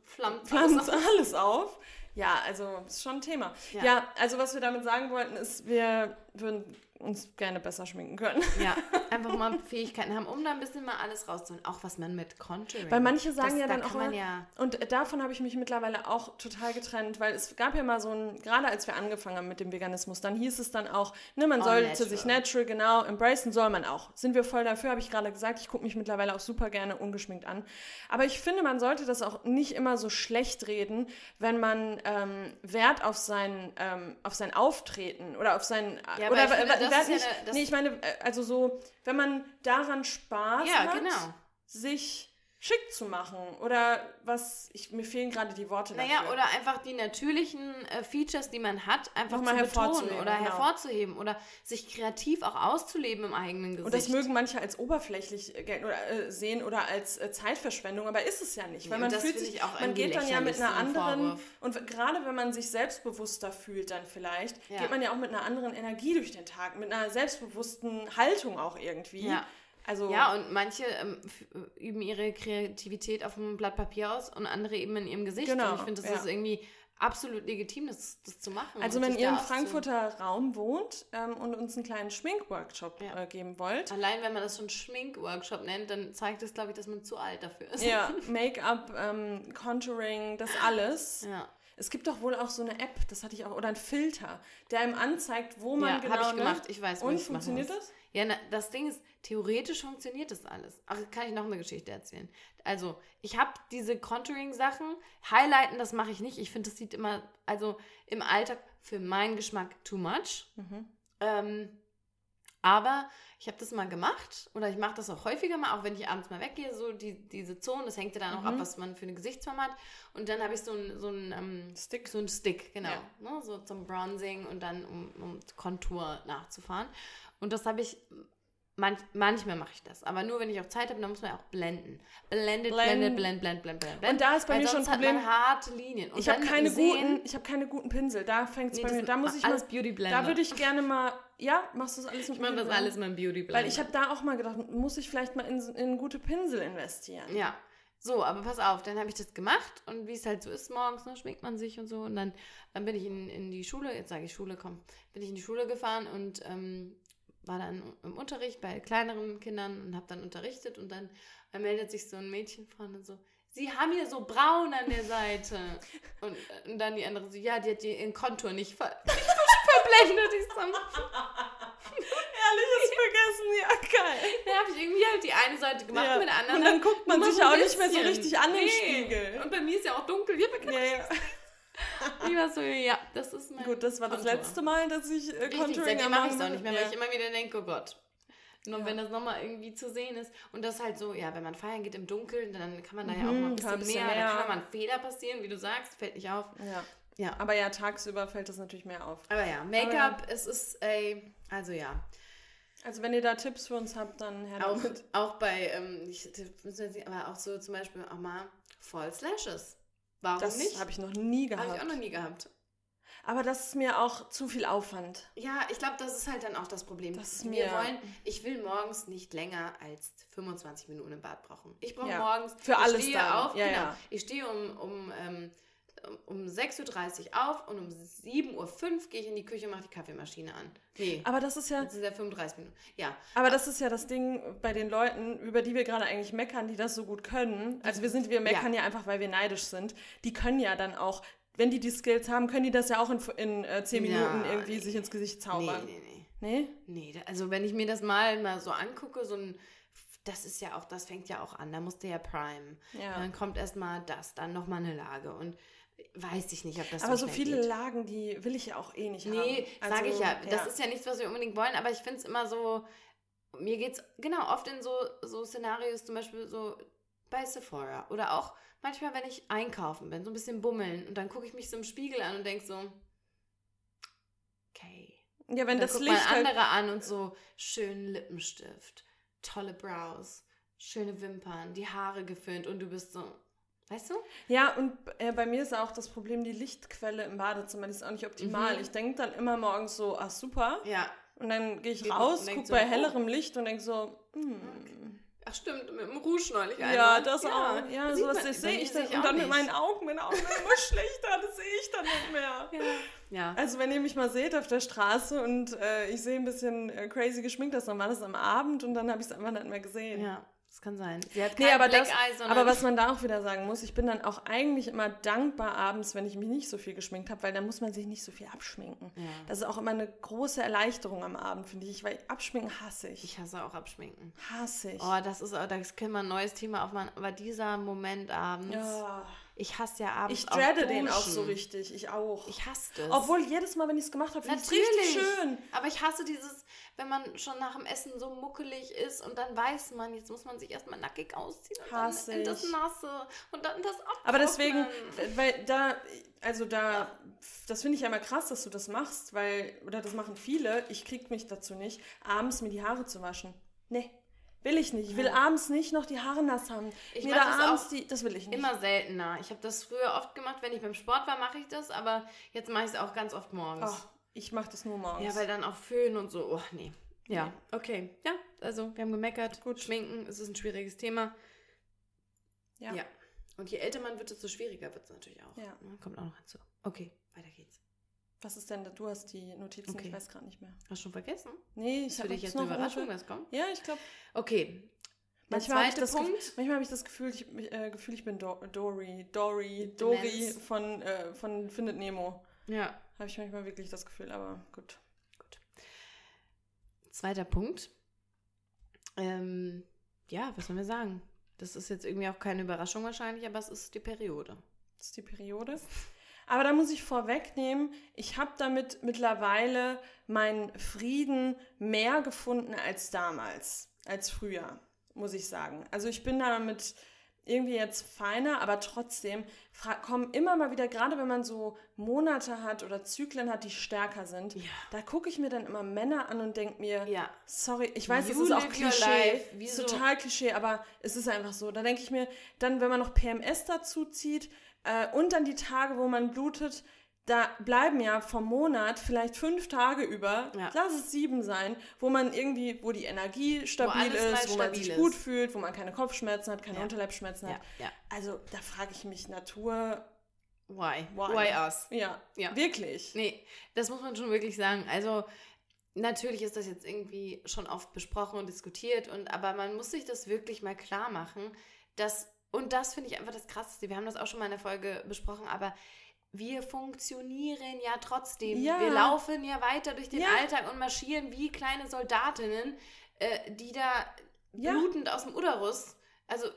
flammt, flammt alles auf. Ja, also ist schon ein Thema. Ja. ja, also was wir damit sagen wollten, ist, wir würden uns gerne besser schminken können. Ja, einfach mal Fähigkeiten haben, um da ein bisschen mal alles rauszuholen. Auch was man mit Contouring. Weil manche sagen das, ja dann auch mal, ja und davon habe ich mich mittlerweile auch total getrennt, weil es gab ja mal so ein, gerade als wir angefangen haben mit dem Veganismus, dann hieß es dann auch, ne, man oh, sollte natural. sich natural genau embracen, soll man auch. Sind wir voll dafür, habe ich gerade gesagt. Ich gucke mich mittlerweile auch super gerne ungeschminkt an. Aber ich finde, man sollte das auch nicht immer so schlecht reden, wenn man ähm, Wert auf sein, ähm, auf sein Auftreten oder auf sein, ja, oder, Wert nicht, ja, nee, ich meine, äh, also so, wenn man daran Spaß ja, hat, genau. sich schick zu machen oder was, ich, mir fehlen gerade die Worte naja, dafür. oder einfach die natürlichen äh, Features, die man hat, einfach Nochmal zu betonen oder genau. hervorzuheben oder sich kreativ auch auszuleben im eigenen Gesicht. Und das mögen manche als oberflächlich äh, oder, äh, sehen oder als äh, Zeitverschwendung, aber ist es ja nicht, weil ja, man fühlt sich, man geht dann ja mit einer anderen und gerade wenn man sich selbstbewusster fühlt dann vielleicht, ja. geht man ja auch mit einer anderen Energie durch den Tag, mit einer selbstbewussten Haltung auch irgendwie. Ja. Also ja, und manche ähm, üben ihre Kreativität auf einem Blatt Papier aus und andere eben in ihrem Gesicht. Genau, und ich finde, das ja. ist irgendwie absolut legitim, das, das zu machen. Also wenn ihr im Frankfurter Raum wohnt ähm, und uns einen kleinen Schminkworkshop ja. äh, geben wollt. Allein wenn man das schon Schminkworkshop nennt, dann zeigt das, glaube ich, dass man zu alt dafür ist. Ja, Make-up, ähm, Contouring, das alles. Ja. Es gibt doch wohl auch so eine App, das hatte ich auch, oder ein Filter, der einem anzeigt, wo man ja, genau... habe ich gemacht, ich weiß, Und funktioniert das? Ja, na, das Ding ist, theoretisch funktioniert das alles. Ach, kann ich noch eine Geschichte erzählen. Also, ich habe diese Contouring-Sachen. Highlighten, das mache ich nicht. Ich finde, das sieht immer, also im Alltag für meinen Geschmack too much. Mhm. Ähm, aber ich habe das mal gemacht oder ich mache das auch häufiger mal, auch wenn ich abends mal weggehe, so die, diese Zonen, das hängt ja dann auch mhm. ab, was man für eine Gesichtsform hat. Und dann habe ich so einen so ähm, Stick. So einen Stick, genau. Ja. Ne, so zum Bronzing und dann um, um Kontur nachzufahren. Und das habe ich, manch, manchmal mache ich das, aber nur wenn ich auch Zeit habe, dann muss man auch blenden. Blendet, blendet, blend, blend, blend, blend, blend. Und da ist bei mir schon ein Problem. Hat man harte Linien. Und ich habe keine guten, ich habe keine guten Pinsel. Da fängt es nee, bei mir. Da muss ich alles mal, Beauty Blender. Da würde ich gerne mal. Ja, machst du das alles mit Ich mache das alles mit Beauty Blender. Weil ich habe da auch mal gedacht, muss ich vielleicht mal in, in gute Pinsel investieren. Ja. So, aber pass auf, dann habe ich das gemacht und wie es halt so ist morgens, ne, schminkt man sich und so und dann, dann bin ich in, in die Schule, jetzt sage ich Schule, komm, bin ich in die Schule gefahren und ähm, war dann im Unterricht bei kleineren Kindern und habe dann unterrichtet und dann meldet sich so ein Mädchen vorne so, Sie haben hier so braun an der Seite. Und, und dann die andere so, ja, die hat ihren Kontur nicht, ver nicht verblendet. Ich so, Ehrliches vergessen, ja, geil. Da habe ich irgendwie halt die eine Seite gemacht Ja. mit der anderen. Und dann guckt man sich ein auch nicht mehr so richtig an den Nee. Spiegel. Und bei mir ist ja auch dunkel. Ja Ja, ja. Ich war so, ja, das ist mein Gut, das war das Kontur. letzte Mal, dass ich äh, Richtig, Contouring am mache ich es auch nicht mehr, mache. weil ich immer wieder denke, oh Gott. Nur Ja. wenn das nochmal irgendwie zu sehen ist. Und das halt so, ja, wenn man feiern geht im Dunkeln, dann kann man da ja auch Mhm, mal ein kann ein bisschen, bisschen mehr, mehr. da kann mal ein Fehler passieren, wie du sagst, fällt nicht auf. Ja. Ja. Aber ja, tagsüber fällt das natürlich mehr auf. Aber ja, Make-up, es ist, ey, also ja. Also wenn ihr da Tipps für uns habt, dann her Auch, damit. auch bei, ähm, ich, aber auch so zum Beispiel auch mal False Lashes. Warum Das nicht? habe ich noch nie Habe gehabt. ich auch noch nie gehabt. Aber das ist mir auch zu viel Aufwand. Ja, ich glaube, das ist halt dann auch das Problem. Das ist Wir wollen, ich will morgens nicht länger als 25 Minuten im Bad brauchen. Ich brauche Ja. morgens, Für ich alles stehe dann. auf, Ja, genau, ja. ich stehe um, um, ähm, um 6.30 Uhr auf und um 7.05 Uhr gehe ich in die Küche und mache die Kaffeemaschine an. Nee, Aber das ist ja, das sind ja 35 Minuten. Ja, aber das ist ja das Ding bei den Leuten, über die wir gerade eigentlich meckern, die das so gut können. Also wir sind, wir meckern ja, einfach, weil wir neidisch sind. Die können ja dann auch, wenn die die Skills haben, können die das ja auch in, in äh, 10 Ja, Minuten irgendwie nee. sich ins Gesicht nee, zaubern. nee, nee. Nee? Nee, da- also wenn ich mir das mal, mal so angucke, so ein, das ist ja auch, das fängt ja auch an, da musste ja Prime. Ja. Dann kommt erstmal das, dann nochmal eine Lage und weiß ich nicht, ob das aber so so viele geht. Lagen, die will ich ja auch eh nicht haben. Nee, Also, sage ich ja. Das ist ja nichts, was wir unbedingt wollen, aber ich finde es immer so, mir geht's genau oft in so, so Szenarios, zum Beispiel so bei Sephora oder auch manchmal, wenn ich einkaufen bin, so ein bisschen bummeln und dann gucke ich mich so im Spiegel an und denke so, okay. Ja, wenn Und dann das guckt Licht man halt, andere an und so schönen Lippenstift, tolle Brows, schöne Wimpern, die Haare geföhnt und du bist so, weißt du? Ja, und äh, bei mir ist auch das Problem, die Lichtquelle im Badezimmer, die ist auch nicht optimal. Mhm. Ich denke dann immer morgens so, ach super. Ja. Und dann gehe ich Geht raus, gucke so, bei oh. hellerem Licht und denke so, hm. Ach stimmt, mit dem Rouge neulich Ja, einmal. das auch. Ja, sieht sowas man- das sehe ich dann. Und dann mit meinen Augen, meine Augen werden immer schlechter, das sehe ich dann nicht mehr. Ja. ja. Also wenn ihr mich mal seht auf der Straße und äh, ich sehe ein bisschen äh, crazy geschminkt aus, dann war das am Abend und dann habe ich es einfach nicht mehr gesehen. Ja, das kann sein. Sie hat Nee, kein aber, Black das, aber was man da auch wieder sagen muss, ich bin dann auch eigentlich immer dankbar abends, wenn ich mich nicht so viel geschminkt habe, weil dann muss man sich nicht so viel abschminken. Ja. Das ist auch immer eine große Erleichterung am Abend, finde ich, weil abschminken hasse ich. Ich hasse auch Abschminken. hasse ich. Oh, das ist, das können wir ein neues Thema aufmachen. Aber dieser Moment abends, ja. ich hasse ja abends Ich dreade den auch so richtig, ich auch. Ich hasse das. Obwohl jedes Mal, wenn ich es gemacht habe, finde ich es richtig schön. Aber ich hasse dieses, wenn man schon nach dem Essen so muckelig ist und dann weiß man, jetzt muss man sich erstmal nackig ausziehen und Hasse dann in das. Nasse und dann das abtrocknen. Aber deswegen, weil da, also da, das finde ich ja immer krass, dass du das machst, weil, oder das machen viele, ich krieg mich dazu nicht, abends mir die Haare zu waschen. Nee, will ich nicht. Ich will abends nicht noch die Haare nass haben. Ich mir da das abends auch die, das will ich nicht. Immer seltener. Ich habe das früher oft gemacht, wenn ich beim Sport war, mache ich das, aber jetzt mache ich es auch ganz oft morgens. Ach, ich mache das nur morgens. Ja, weil dann auch Föhn und so. Oh, nee. Ja, okay. Ja, also wir haben gemeckert. Gut. Schminken, es ist ein schwieriges Thema. ja. Ja. Und je älter man wird, desto schwieriger wird es natürlich auch. Ja. Ne, Kommt auch noch hinzu. Okay, weiter geht's. Was ist denn, da? du hast die Notizen, Okay. ich weiß gerade nicht mehr. Hast du schon vergessen? Nee, ich Ist für habe dich jetzt eine Überraschung, was kommt? Ja, ich glaube, Okay. Der manchmal habe ich, zweite das Gefühl- Punkt. manchmal hab ich das Gefühl, ich, äh, Gefühl, ich bin Do Dory, Dory, Dory Demenz. von, äh, von Findet Nemo. Ja. Habe ich manchmal wirklich das Gefühl, aber gut. Zweiter Punkt. Ähm, ja, was sollen wir sagen? Das ist jetzt irgendwie auch keine Überraschung wahrscheinlich, aber es ist die Periode. Das ist die Periode. Aber da muss ich vorwegnehmen, ich habe damit mittlerweile meinen Frieden mehr gefunden als damals, als früher, muss ich sagen. Also ich bin damit irgendwie jetzt feiner, aber trotzdem kommen immer mal wieder, gerade wenn man so Monate hat oder Zyklen hat, die stärker sind, Ja. da gucke ich mir dann immer Männer an und denke mir, Ja. Sorry, ich weiß, You ist auch Klischee. Ist total Klischee, aber es ist einfach so. Da denke ich mir, dann, wenn man noch PMS dazu zieht äh, und dann die Tage, wo man blutet, da bleiben ja vom Monat vielleicht fünf Tage über, Ja. lass es sieben sein, wo man irgendwie, wo die Energie stabil mal ist, wo man sich ist. gut fühlt, wo man keine Kopfschmerzen hat, keine Ja. Unterleibsschmerzen Ja, hat. Also da frage ich mich, Natur, Why? Why? Why us? ja, Ja. wirklich. Nee, das muss man schon wirklich sagen. Also, natürlich ist das jetzt irgendwie schon oft besprochen und diskutiert, und aber man muss sich das wirklich mal klar machen, dass und das finde ich einfach das Krasseste. Wir haben das auch schon mal in der Folge besprochen, aber wir funktionieren ja trotzdem. Ja. Wir laufen ja weiter durch den Ja. Alltag und marschieren wie kleine Soldatinnen, äh, die da blutend aus dem Uterus. Also,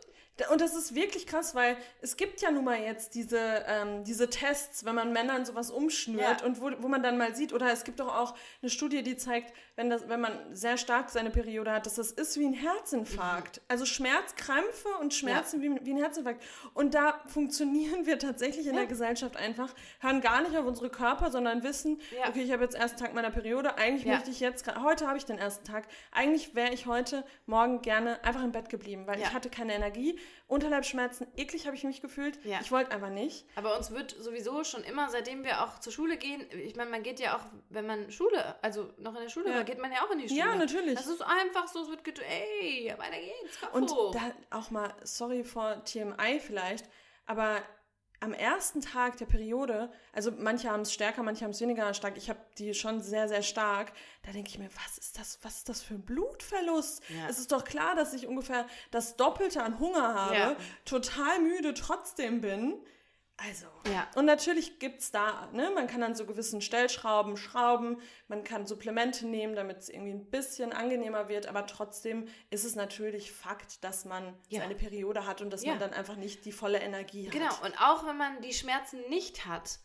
Und das ist wirklich krass, weil es gibt ja nun mal jetzt diese, ähm, diese Tests, wenn man Männern sowas umschnürt Ja. und wo, wo man dann mal sieht, oder es gibt doch auch eine Studie, die zeigt, wenn, das, wenn man sehr stark seine Periode hat, dass das ist wie ein Herzinfarkt. Also Schmerzkrämpfe und Schmerzen wie, wie ein Herzinfarkt. Und da funktionieren wir tatsächlich in Ja. der Gesellschaft einfach, hören gar nicht auf unsere Körper, sondern wissen, Ja. okay, ich habe jetzt ersten Tag meiner Periode, eigentlich Ja. möchte ich jetzt, heute habe ich den ersten Tag, eigentlich wäre ich heute Morgen gerne einfach im Bett geblieben, weil Ja. ich hatte keine Energie, Unterleibsschmerzen, eklig habe ich mich gefühlt, Ja. ich wollte einfach nicht. aber uns wird sowieso schon immer, seitdem wir auch zur Schule gehen, ich meine, man geht ja auch, wenn man Schule, also noch in der Schule Ja. war, geht man ja auch in die Schule. Ja, natürlich. Das ist einfach so, es wird getan, ey, weiter geht's, Kopf Und hoch. da auch mal, sorry vor TMI vielleicht, aber am ersten Tag der Periode, also manche haben es stärker, manche haben es weniger stark, ich habe die schon sehr, sehr stark, da denke ich mir, was ist das, was ist das für ein Blutverlust? Ja. Es ist doch klar, dass ich ungefähr das Doppelte an Hunger habe, Ja. total müde trotzdem bin. Also. Ja. Und natürlich gibt es da, ne, man kann an so gewissen Stellschrauben schrauben, man kann Supplemente nehmen, damit es irgendwie ein bisschen angenehmer wird, aber trotzdem ist es natürlich Fakt, dass man Ja. seine Periode hat und dass Ja. man dann einfach nicht die volle Energie Genau, hat. und auch wenn man die Schmerzen nicht hat.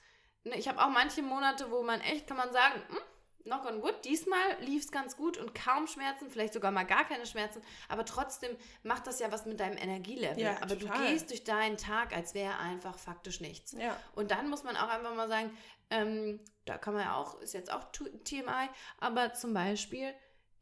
Ne, Ich habe auch manche Monate, wo man echt, kann man sagen, hm, knock on wood, diesmal lief es ganz gut und kaum Schmerzen, vielleicht sogar mal gar keine Schmerzen, aber trotzdem macht das ja was mit deinem Energielevel. Ja, aber total. du gehst durch deinen Tag, als wäre einfach faktisch nichts. Ja. Und dann muss man auch einfach mal sagen, ähm, da kann man ja auch, ist jetzt auch TMI, aber zum Beispiel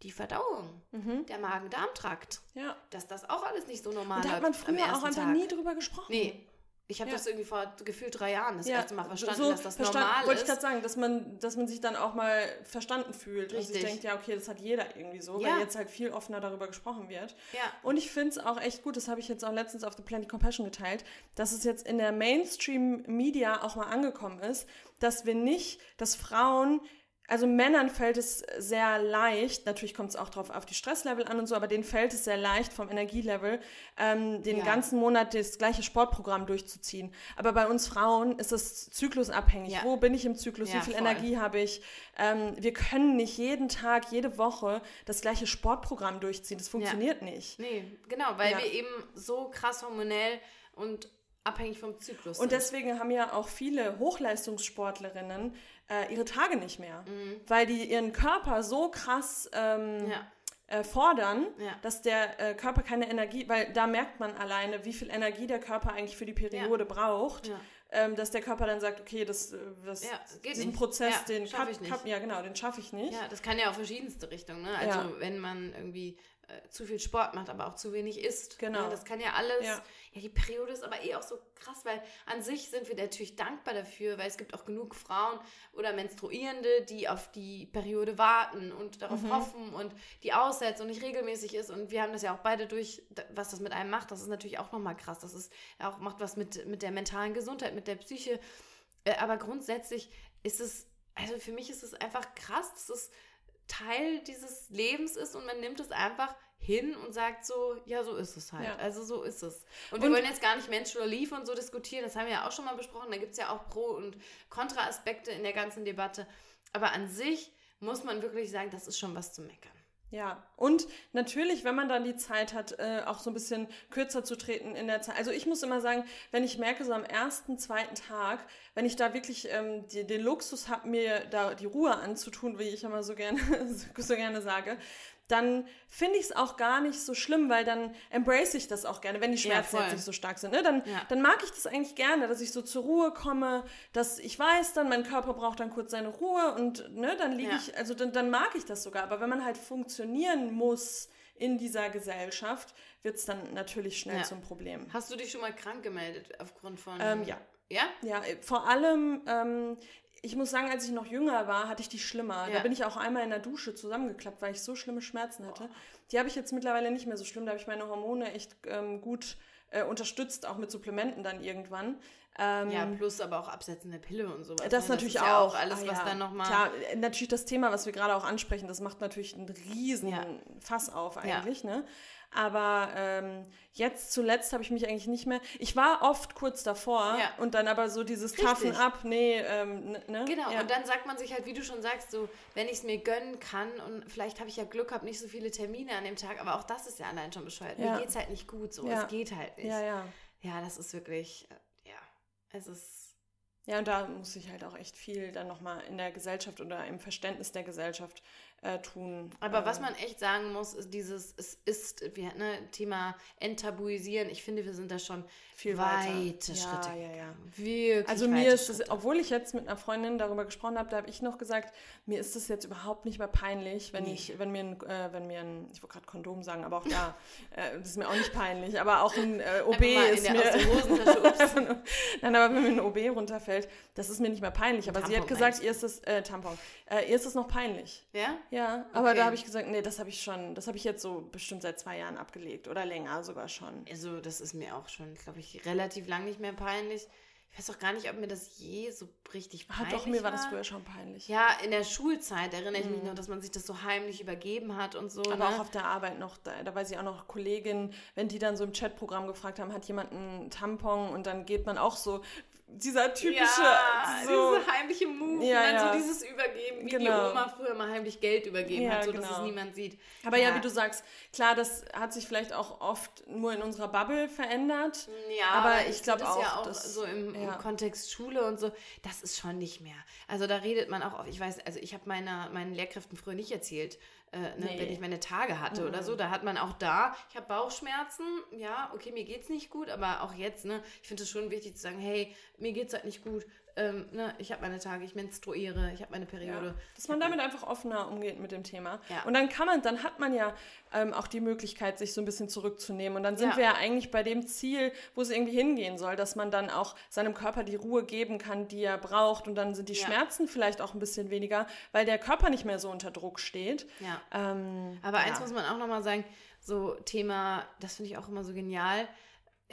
die Verdauung, Mhm. der Magen-Darm-Trakt, ja. dass das auch alles nicht so normal Und da hat man früher auch einfach Tag. nie drüber gesprochen. Nee. Ich habe Ja. das irgendwie vor gefühlt drei Jahren das Ja, erste Mal verstanden, so dass das verstanden- normal Wollte ich ist. gerade sagen, dass man, dass man sich dann auch mal verstanden fühlt und Richtig. sich denkt, ja, okay, das hat jeder irgendwie so, Ja. weil jetzt halt viel offener darüber gesprochen wird. Ja. Und ich finde es auch echt gut, das habe ich jetzt auch letztens auf The Planet Compassion geteilt, dass es jetzt in der Mainstream-Media auch mal angekommen ist, dass wir nicht, dass Frauen, also Männern fällt es sehr leicht, natürlich kommt es auch drauf auf die Stresslevel an und so, aber denen fällt es sehr leicht vom Energielevel, ähm, den Ja. ganzen Monat das gleiche Sportprogramm durchzuziehen. Aber bei uns Frauen ist es zyklusabhängig. Ja. Wo bin ich im Zyklus? Ja, Wie viel voll. Energie habe ich? Ähm, wir können nicht jeden Tag, jede Woche das gleiche Sportprogramm durchziehen. Das funktioniert nicht. Nee, genau, weil wir eben so krass hormonell und abhängig vom Zyklus Und deswegen haben ja auch viele Hochleistungssportlerinnen äh, ihre Tage nicht mehr, Mhm. weil die ihren Körper so krass ähm, Ja. äh, fordern, Ja. dass der äh, Körper keine Energie, weil da merkt man alleine, wie viel Energie der Körper eigentlich für die Periode braucht, Ja. ähm, dass der Körper dann sagt, okay, das, äh, das Ja, diesen nicht. Prozess, Ja, den schaff kann- ich nicht. kann- ja genau, den schaffe ich nicht. Ja, das kann ja auch verschiedenste Richtungen. Ne? Also Ja. wenn man irgendwie zu viel Sport macht, aber auch zu wenig isst. Genau. Ne? Das kann ja alles. Ja. Ja. die Periode ist aber eh auch so krass, weil an sich sind wir natürlich dankbar dafür, weil es gibt auch genug Frauen oder Menstruierende, die auf die Periode warten und darauf Mhm. hoffen und die aussetzt und nicht regelmäßig ist. Und wir haben das ja auch beide durch, was das mit einem macht. Das ist natürlich auch nochmal krass. Das ist auch macht was mit, mit der mentalen Gesundheit, mit der Psyche. Äh, aber grundsätzlich ist es, also für mich ist es einfach krass, dass es Teil dieses Lebens ist und man nimmt es einfach hin und sagt so, ja, so ist es halt. Ja. Also so ist es. Und wir Und- wollen jetzt gar nicht Mensch oder Lief und so diskutieren, das haben wir ja auch schon mal besprochen. Da gibt es ja auch Pro- und Kontra-Aspekte in der ganzen Debatte. Aber an sich muss man wirklich sagen, das ist schon was zu meckern. Ja, und natürlich, wenn man dann die Zeit hat, äh, auch so ein bisschen kürzer zu treten in der Zeit. Also ich muss immer sagen, wenn ich merke, so am ersten, zweiten Tag, wenn ich da wirklich ähm, die, den Luxus habe, mir da die Ruhe anzutun, wie ich immer so gerne, so gerne sage, dann finde ich es auch gar nicht so schlimm, weil dann embrace ich das auch gerne, wenn die Ja, Schmerzen voll. jetzt nicht so stark sind. Ne? Dann, Ja. dann mag ich das eigentlich gerne, dass ich so zur Ruhe komme, dass ich weiß dann, mein Körper braucht dann kurz seine Ruhe und ne, dann liege Ja. ich, also dann, dann mag ich das sogar. Aber wenn man halt funktionieren muss in dieser Gesellschaft, wird es dann natürlich schnell Ja. zum Problem. Hast du dich schon mal krank gemeldet aufgrund von. Ähm, ja. Ja? Ja, vor allem, ähm, ich muss sagen, als ich noch jünger war, hatte ich die schlimmer. Da Ja. bin ich auch einmal in der Dusche zusammengeklappt, weil ich so schlimme Schmerzen hatte. Die habe ich jetzt mittlerweile nicht mehr so schlimm. Da habe ich meine Hormone echt ähm, gut äh, unterstützt, auch mit Supplementen dann irgendwann. Ähm, ja, plus aber auch absetzende Pille und sowas. Das ne? natürlich ist auch. Ja auch alles, Ah, was ja. dann nochmal. Klar, äh, natürlich das Thema, was wir gerade auch ansprechen, das macht natürlich einen riesen. Fass auf eigentlich, ne? Aber ähm, jetzt zuletzt habe ich mich eigentlich nicht mehr. Ich war oft kurz davor Ja. und dann aber so dieses Richtig. Taffen ab, nee, ähm, ne-? Genau, Ja. und dann sagt man sich halt, wie du schon sagst, so, wenn ich es mir gönnen kann und vielleicht habe ich ja Glück, habe nicht so viele Termine an dem Tag, aber auch das ist ja allein schon bescheuert. Ja. Mir geht es halt nicht gut so, es geht halt nicht. ja, ja. Ja, das ist wirklich, äh, ja, es ist, Ja, und da muss ich halt auch echt viel dann nochmal in der Gesellschaft oder im Verständnis der Gesellschaft äh, tun. aber was Ähm, man echt sagen muss, ist dieses, es ist, wir ne, Thema enttabuisieren, ich finde, wir sind da schon viel weite weiter. Schritte Ja, ja, ja. Wirklich Also mir ist es, obwohl ich jetzt mit einer Freundin darüber gesprochen habe, da habe ich noch gesagt, mir ist es jetzt überhaupt nicht mehr peinlich, wenn Nee. ich, wenn mir ein, äh, wenn mir ein, ich wollte gerade Kondom sagen, aber auch da, äh, das ist mir auch nicht peinlich, aber auch ein äh, OB ist der, mir, nein, aber wenn mir ein OB runterfällt, das ist mir nicht mehr peinlich. Aber sie hat Tampon gesagt, ihr ist es, äh, Tampon, äh, ihr ist es noch peinlich. Ja? Ja, aber Okay. da habe ich gesagt, nee, das habe ich schon, das habe ich jetzt so bestimmt seit zwei Jahren abgelegt oder länger sogar schon. Also, das ist mir auch schon, glaube ich, relativ lang nicht mehr peinlich. Ich weiß auch gar nicht, ob mir das je so richtig Ah, peinlich doch, mir war das früher schon peinlich. Ja, in der Schulzeit erinnere ich mich noch, dass man sich das so heimlich übergeben hat und so. Mhm. Aber ne? auch auf der Arbeit noch, da, da weiß ich auch noch Kolleginnen, wenn die dann so im Chatprogramm gefragt haben, hat jemand einen Tampon und dann geht man auch so, dieser typische, ja, so, diese heimliche Move, Ja, dann ja. so dieses Übergeben, wie die Genau. Oma früher mal heimlich Geld übergeben Ja, hat, so dass genau. es niemand sieht. aber ja. wie du sagst, klar, das hat sich vielleicht auch oft nur in unserer Bubble verändert. Ja, Aber ich ich glaub glaube auch, ja auch, dass- so im, im Kontext Schule und so, das ist schon nicht mehr. Also da redet man auch, oft- ich weiß, also ich habe meiner meinen Lehrkräften früher nicht erzählt, äh, ne, Nee. wenn ich meine Tage hatte oder so, da hat man auch da, ich habe Bauchschmerzen, ja, okay, mir geht's nicht gut, aber auch jetzt, ne, ich finde es schon wichtig zu sagen, hey, mir geht's halt nicht gut, ähm, ne, ich habe meine Tage, ich menstruiere, ich habe meine Periode. Ja, dass man damit einfach offener umgeht mit dem Thema. Ja. Und dann kann man, dann hat man ja ähm, auch die Möglichkeit, sich so ein bisschen zurückzunehmen. Und dann sind Ja. wir ja eigentlich bei dem Ziel, wo es irgendwie hingehen soll, dass man dann auch seinem Körper die Ruhe geben kann, die er braucht. Und dann sind die. Schmerzen vielleicht auch ein bisschen weniger, weil der Körper nicht mehr so unter Druck steht. Ja. Ähm, Aber eins muss man auch nochmal sagen, so Thema, das finde ich auch immer so genial.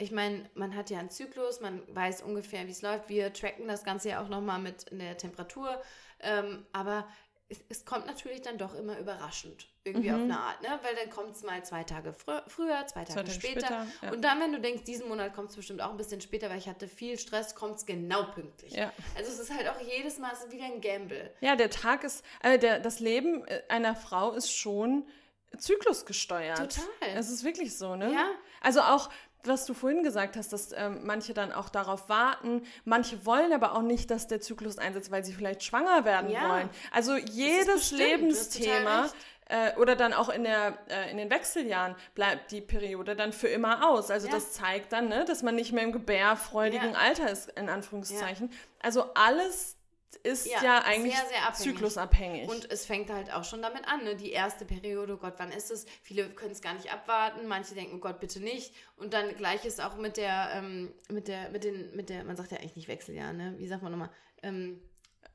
Ich meine, man hat ja einen Zyklus, man weiß ungefähr, wie es läuft. Wir tracken das Ganze ja auch nochmal mit in der Temperatur. Ähm, aber es, es kommt natürlich dann doch immer überraschend. Irgendwie Mhm. auf eine Art, ne? Weil dann kommt es mal zwei Tage frü früher, zwei Tage, Tage später. später, ja. Und dann, wenn du denkst, diesen Monat kommt es bestimmt auch ein bisschen später, weil ich hatte viel Stress, kommt es genau pünktlich. Ja. Also es ist halt auch jedes Mal wieder ein Gamble. Ja, der Tag ist, äh, der, das Leben äh, einer Frau ist schon zyklusgesteuert. Total. Es ist wirklich so, ne? Ja. Also auch, was du vorhin gesagt hast, dass ähm, manche dann auch darauf warten, manche wollen aber auch nicht, dass der Zyklus einsetzt, weil sie vielleicht schwanger werden Ja. wollen. Also jedes bestimmt, Lebensthema äh, oder dann auch in, der, äh, in den Wechseljahren bleibt die Periode dann für immer aus. Also Ja. das zeigt dann, ne, dass man nicht mehr im gebärfreudigen Ja. Alter ist, in Anführungszeichen. Also alles ist ja, Ja, eigentlich sehr, sehr abhängig. zyklusabhängig. Und es fängt halt auch schon damit an, ne? Die erste Periode, oh Gott, wann ist es? Viele können es gar nicht abwarten, manche denken, oh Gott, bitte nicht. Und dann gleiches auch mit der, ähm, mit der, mit den, mit der, man sagt ja eigentlich nicht Wechseljahr, ne? Wie sagt man nochmal? Ähm,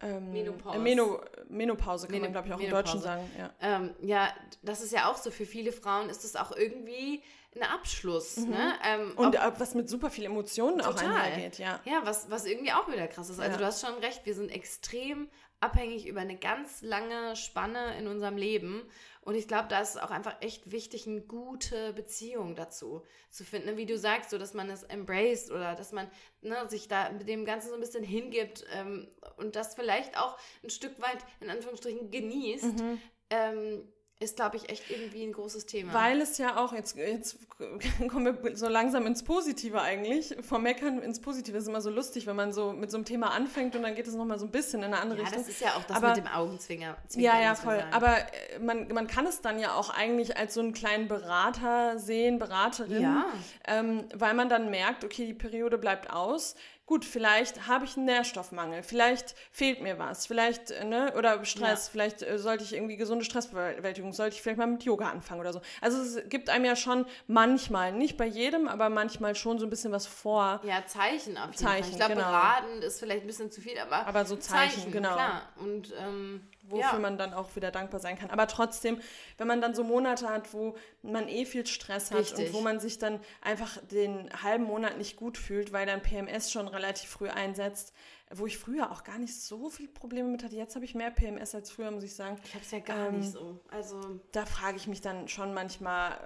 ähm, Menopause. Meno, Menopause kann Meno- man, glaube ich, auch im Menopause. Deutschen sagen. Ja. ähm, ja, das ist ja auch so, für viele Frauen ist das auch irgendwie ein Abschluss, ne? Ähm, Mhm. Und ob- äh, was mit super viel Emotionen auch Total. einhergeht, ja. Ja, was, was irgendwie auch wieder krass ist. Also Ja. du hast schon recht, wir sind extrem abhängig über eine ganz lange Spanne in unserem Leben. Und ich glaube, da ist es auch einfach echt wichtig, eine gute Beziehung dazu zu finden. Wie du sagst, so dass man es embraced oder dass man ne, sich da mit dem Ganzen so ein bisschen hingibt ähm, und das vielleicht auch ein Stück weit in Anführungsstrichen genießt, Mhm. ähm, ist, glaube ich, echt irgendwie ein großes Thema. Weil es ja auch, jetzt, jetzt kommen wir so langsam ins Positive eigentlich. Vom Meckern ins Positive ist immer so lustig, wenn man so mit so einem Thema anfängt und dann geht es nochmal so ein bisschen in eine andere ja, Richtung. das ist ja auch das Aber- mit dem Augenzwinger. Ja, ja, voll. sagen. Aber äh, man, man kann es dann ja auch eigentlich als so einen kleinen Berater sehen, Beraterin, Ja. ähm, weil man dann merkt, okay, die Periode bleibt aus. Gut, vielleicht habe ich einen Nährstoffmangel, vielleicht fehlt mir was, vielleicht, äh, ne, oder Stress, Ja. vielleicht äh, sollte ich irgendwie gesunde Stressbewältigung, sollte ich vielleicht mal mit Yoga anfangen oder so. Also es gibt einem ja schon manchmal, nicht bei jedem, aber manchmal schon so ein bisschen was vor. Ja, Zeichen auf jeden Fall. Zeichen, Ich glaube, genau. beraten ist vielleicht ein bisschen zu viel, aber, Aber so Zeichen, genau. Klar. Und ähm, wofür ja. man dann auch wieder dankbar sein kann. Aber trotzdem, wenn man dann so Monate hat, wo man eh viel Stress hat Richtig. und wo man sich dann einfach den halben Monat nicht gut fühlt, weil dann PMS schon relativ früh einsetzt, wo ich früher auch gar nicht so viele Probleme mit hatte. Jetzt habe ich mehr PMS als früher, muss ich sagen. Ich habe es ja gar ähm, nicht so. Also da frage ich mich dann schon manchmal,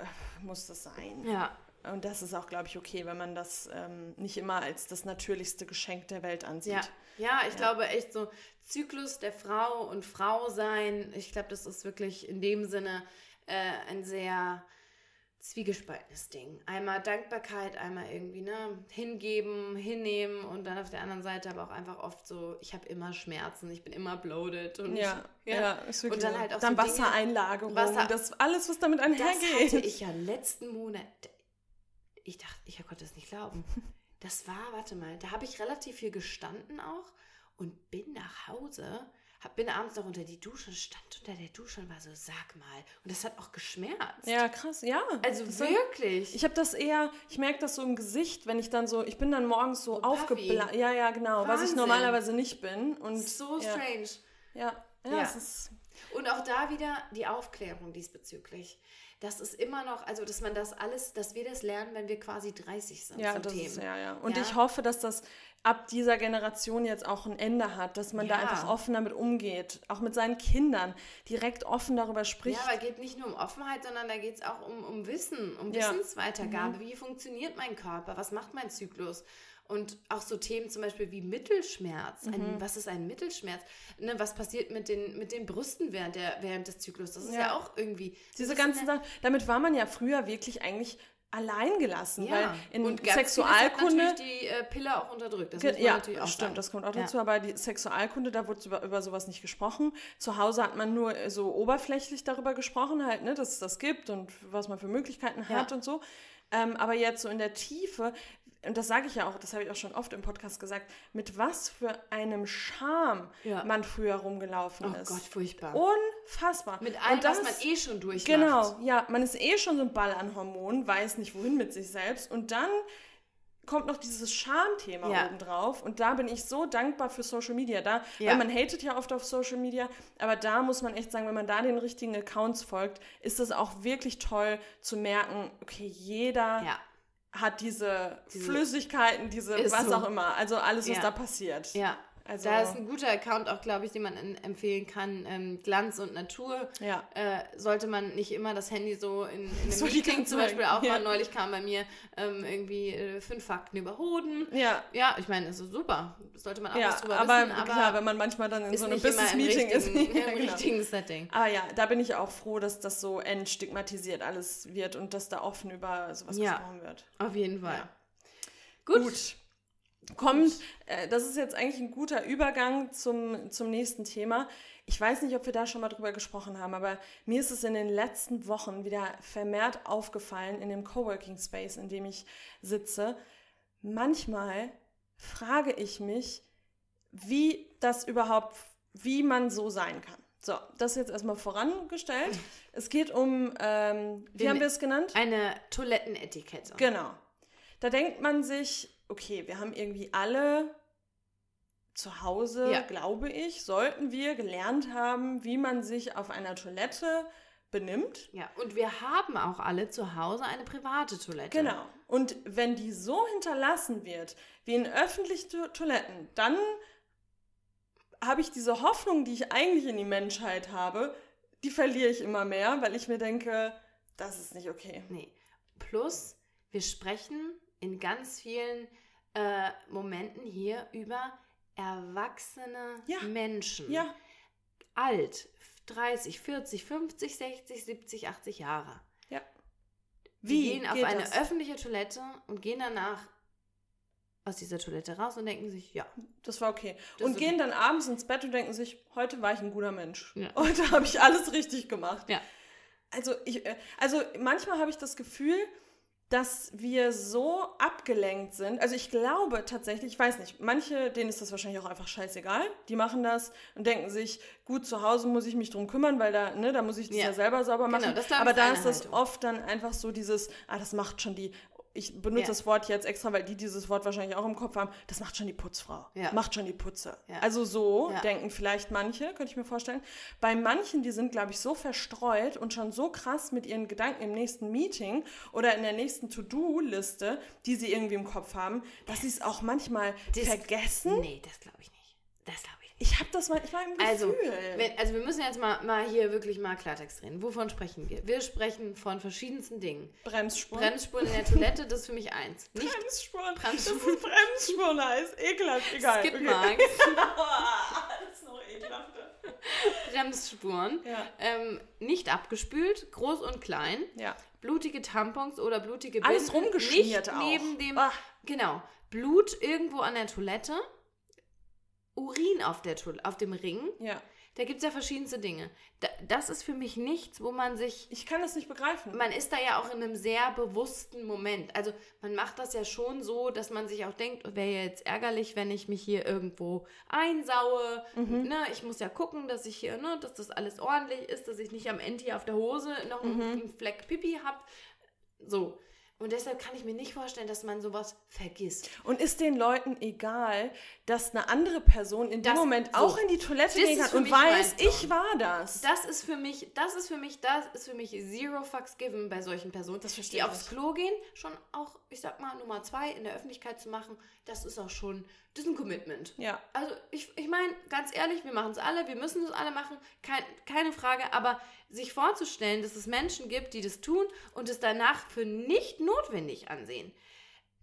muss das sein? Ja. Und das ist auch, glaube ich, okay, wenn man das ähm, nicht immer als das natürlichste Geschenk der Welt ansieht. Ja, ja ich ja. glaube echt so Zyklus der Frau und Frau sein, ich glaube, das ist wirklich in dem Sinne äh, ein sehr zwiegespaltenes Ding. Einmal Dankbarkeit, einmal irgendwie ne, hingeben, hinnehmen und dann auf der anderen Seite aber auch einfach oft so, ich habe immer Schmerzen, ich bin immer bloated und ja, ja, ja ist wirklich und dann halt auch dann so Wassereinlagerung, Wasser, das alles was damit einhergeht. Das hatte ich ja letzten Monat. Ich dachte, ich konnte das nicht glauben. Das war, warte mal, da habe ich relativ viel gestanden auch und bin nach Hause hab, bin abends noch unter die Dusche, stand unter der Dusche und war so, sag mal. Und das hat auch geschmerzt. Ja, krass, ja. Also wirklich. Ich habe das eher, ich merke das so im Gesicht, wenn ich dann so, ich bin dann morgens so, so aufgeblasen. Ja, ja, genau, Wahnsinn. was ich normalerweise nicht bin. Und, so ja. strange. Ja, ja, ja. Es ist und auch da wieder die Aufklärung diesbezüglich. Das ist immer noch, also dass man das alles, dass wir das lernen, wenn wir quasi 30 sind. Ja, das Themen. Ist, ja, ja. Und ja. ich hoffe, dass das ab dieser Generation jetzt auch ein Ende hat, dass man ja. da einfach offen damit umgeht, auch mit seinen Kindern direkt offen darüber spricht. Ja, aber geht nicht nur um Offenheit, sondern da geht es auch um, um Wissen, um. Wissensweitergabe. Mhm. Wie funktioniert mein Körper? Was macht mein Zyklus? Und auch so Themen zum Beispiel wie Mittelschmerz. Ein, mhm. Was ist ein Mittelschmerz? Ne, was passiert mit den, mit den Brüsten während, der, während des Zyklus? Das ist ja, ja auch irgendwie. Diese ganzen Sachen. Damit war man ja früher wirklich eigentlich allein gelassen, ja. weil in und Sexualkunde hat natürlich die äh, Pille auch unterdrückt. Das muss ja, natürlich auch stimmt, sagen. das kommt auch dazu. Ja. Aber die Sexualkunde, da wurde über, über sowas nicht gesprochen. Zu Hause hat man nur äh, so oberflächlich darüber gesprochen, halt, ne, dass es das gibt und was man für Möglichkeiten ja. hat und so. Ähm, aber jetzt so in der Tiefe und das sage ich ja auch, das habe ich auch schon oft im Podcast gesagt, mit was für einem Charme ja. man früher rumgelaufen oh ist. Oh Gott, furchtbar. Unfassbar. Mit allem, das, was man eh schon durchmacht. Genau, ja, man ist eh schon so ein Ball an Hormonen, weiß nicht wohin mit sich selbst und dann kommt noch dieses Schamthema ja. obendrauf und da bin ich so dankbar für Social Media da, ja. weil man hatet ja oft auf Social Media, aber da muss man echt sagen, wenn man da den richtigen Accounts folgt, ist es auch wirklich toll zu merken, okay, jeder ja hat diese, diese Flüssigkeiten, diese was so. auch immer. Also alles, was ja. da passiert. Ja. Also, da ist ein guter Account auch, glaube ich, den man empfehlen kann. Ähm, Glanz und Natur. Ja. Äh, sollte man nicht immer das Handy so in, in einem so Meeting zum Beispiel auch ja. mal. Neulich kam bei mir ähm, irgendwie äh, fünf Fakten über Hoden. Ja. Ja, ich meine, das ist super. Sollte man auch ja, was drüber aber wissen. Aber klar, wenn man manchmal dann in so einem Business-Meeting ist. Im ja, genau. richtigen Setting. Aber ja, da bin ich auch froh, dass das so entstigmatisiert alles wird und dass da offen über sowas ja. gesprochen wird. Auf jeden Fall. Gut. Gut kommt, äh, das ist jetzt eigentlich ein guter Übergang zum, zum nächsten Thema. Ich weiß nicht, ob wir da schon mal drüber gesprochen haben, aber mir ist es in den letzten Wochen wieder vermehrt aufgefallen in dem Coworking Space, in dem ich sitze. Manchmal frage ich mich, wie das überhaupt, wie man so sein kann. So, das jetzt erstmal vorangestellt. Es geht um, ähm, wie Den, haben wir es genannt? Eine Toilettenetikette. Genau. Da denkt man sich, okay, wir haben irgendwie alle zu Hause, ja. glaube ich, sollten wir gelernt haben, wie man sich auf einer Toilette benimmt. Ja, und wir haben auch alle zu Hause eine private Toilette. Genau. Und wenn die so hinterlassen wird, wie in öffentlichen to Toiletten, dann habe ich diese Hoffnung, die ich eigentlich in die Menschheit habe, die verliere ich immer mehr, weil ich mir denke, das ist nicht okay. Nee. Plus, wir sprechen in ganz vielen äh, Momenten hier über erwachsene ja. Menschen. Ja. Alt, 30, 40, 50, 60, 70, 80 Jahre. Ja. Wie? Die gehen auf eine das? öffentliche Toilette und gehen danach aus dieser Toilette raus und denken sich, ja. Das war okay. Das und gehen okay. dann abends ins Bett und denken sich, heute war ich ein guter Mensch. Ja. Heute habe ich alles richtig gemacht. Ja. Also, ich, äh, also manchmal habe ich das Gefühl, dass wir so abgelenkt sind. Also ich glaube tatsächlich, ich weiß nicht, manche, denen ist das wahrscheinlich auch einfach scheißegal. Die machen das und denken sich, gut, zu Hause muss ich mich drum kümmern, weil da, ne, da muss ich das ja, ja selber sauber genau, machen. Genau, Aber da ist das oft dann einfach so dieses, ah, das macht schon die ich benutze Ja. das Wort jetzt extra, weil die dieses Wort wahrscheinlich auch im Kopf haben, das macht schon die Putzfrau. Ja. Macht schon die Putze. Ja. Also so denken vielleicht manche, könnte ich mir vorstellen. Bei manchen, die sind, glaube ich, so verstreut und schon so krass mit ihren Gedanken im nächsten Meeting oder in der nächsten To-Do-Liste, die sie irgendwie im Kopf haben, dass sie es auch manchmal Das- vergessen. Nee, das glaube ich nicht. Das glaube ich. Ich habe das manchmal im Gefühl. Also, wenn, also wir müssen jetzt mal, mal hier wirklich mal Klartext reden. Wovon sprechen wir? Wir sprechen von verschiedensten Dingen. Bremsspuren. Bremsspuren in der Toilette, das ist für mich eins. Nicht Bremsspuren. Bremsspuren. Das ist Bremsspuren heißt. Ekelhaft. Egal. Skidmarks, das ist noch ekelhafter. Bremsspuren. Ja. Ähm, nicht abgespült, groß und klein. Ja. Blutige Tampons oder blutige Alles Binden. rumgeschmiert nicht auch. neben dem, Ah. genau, Blut irgendwo an der Toilette, Urin auf, der auf dem Ring. Ja. Da gibt es ja verschiedenste Dinge. Da, das ist für mich nichts, wo man sich Ich kann das nicht begreifen. man ist da ja auch in einem sehr bewussten Moment. Also man macht das ja schon so, dass man sich auch denkt, wäre ja jetzt ärgerlich, wenn ich mich hier irgendwo einsaue. Mhm. Ne, ich muss ja gucken, dass ich hier, ne, dass das alles ordentlich ist, dass ich nicht am Ende hier auf der Hose noch einen, Mhm. einen Fleck Pipi habe. So. Und deshalb kann ich mir nicht vorstellen, dass man sowas vergisst. Und ist den Leuten egal, dass eine andere Person in dem Das- Moment so. auch in die Toilette gehen ist kann und weiß, ich war das? Das ist für mich, das ist für mich, das ist für mich zero fucks given bei solchen Personen. Das verstehe die ich aufs. Klo gehen, schon auch, ich sag mal, Nummer zwei in der Öffentlichkeit zu machen, das ist auch schon, das ist ein Commitment. Ja. Also ich, ich meine, ganz ehrlich, wir machen es alle, wir müssen es alle machen, kein, keine Frage, aber sich vorzustellen, dass es Menschen gibt, die das tun und es danach für nicht notwendig ansehen,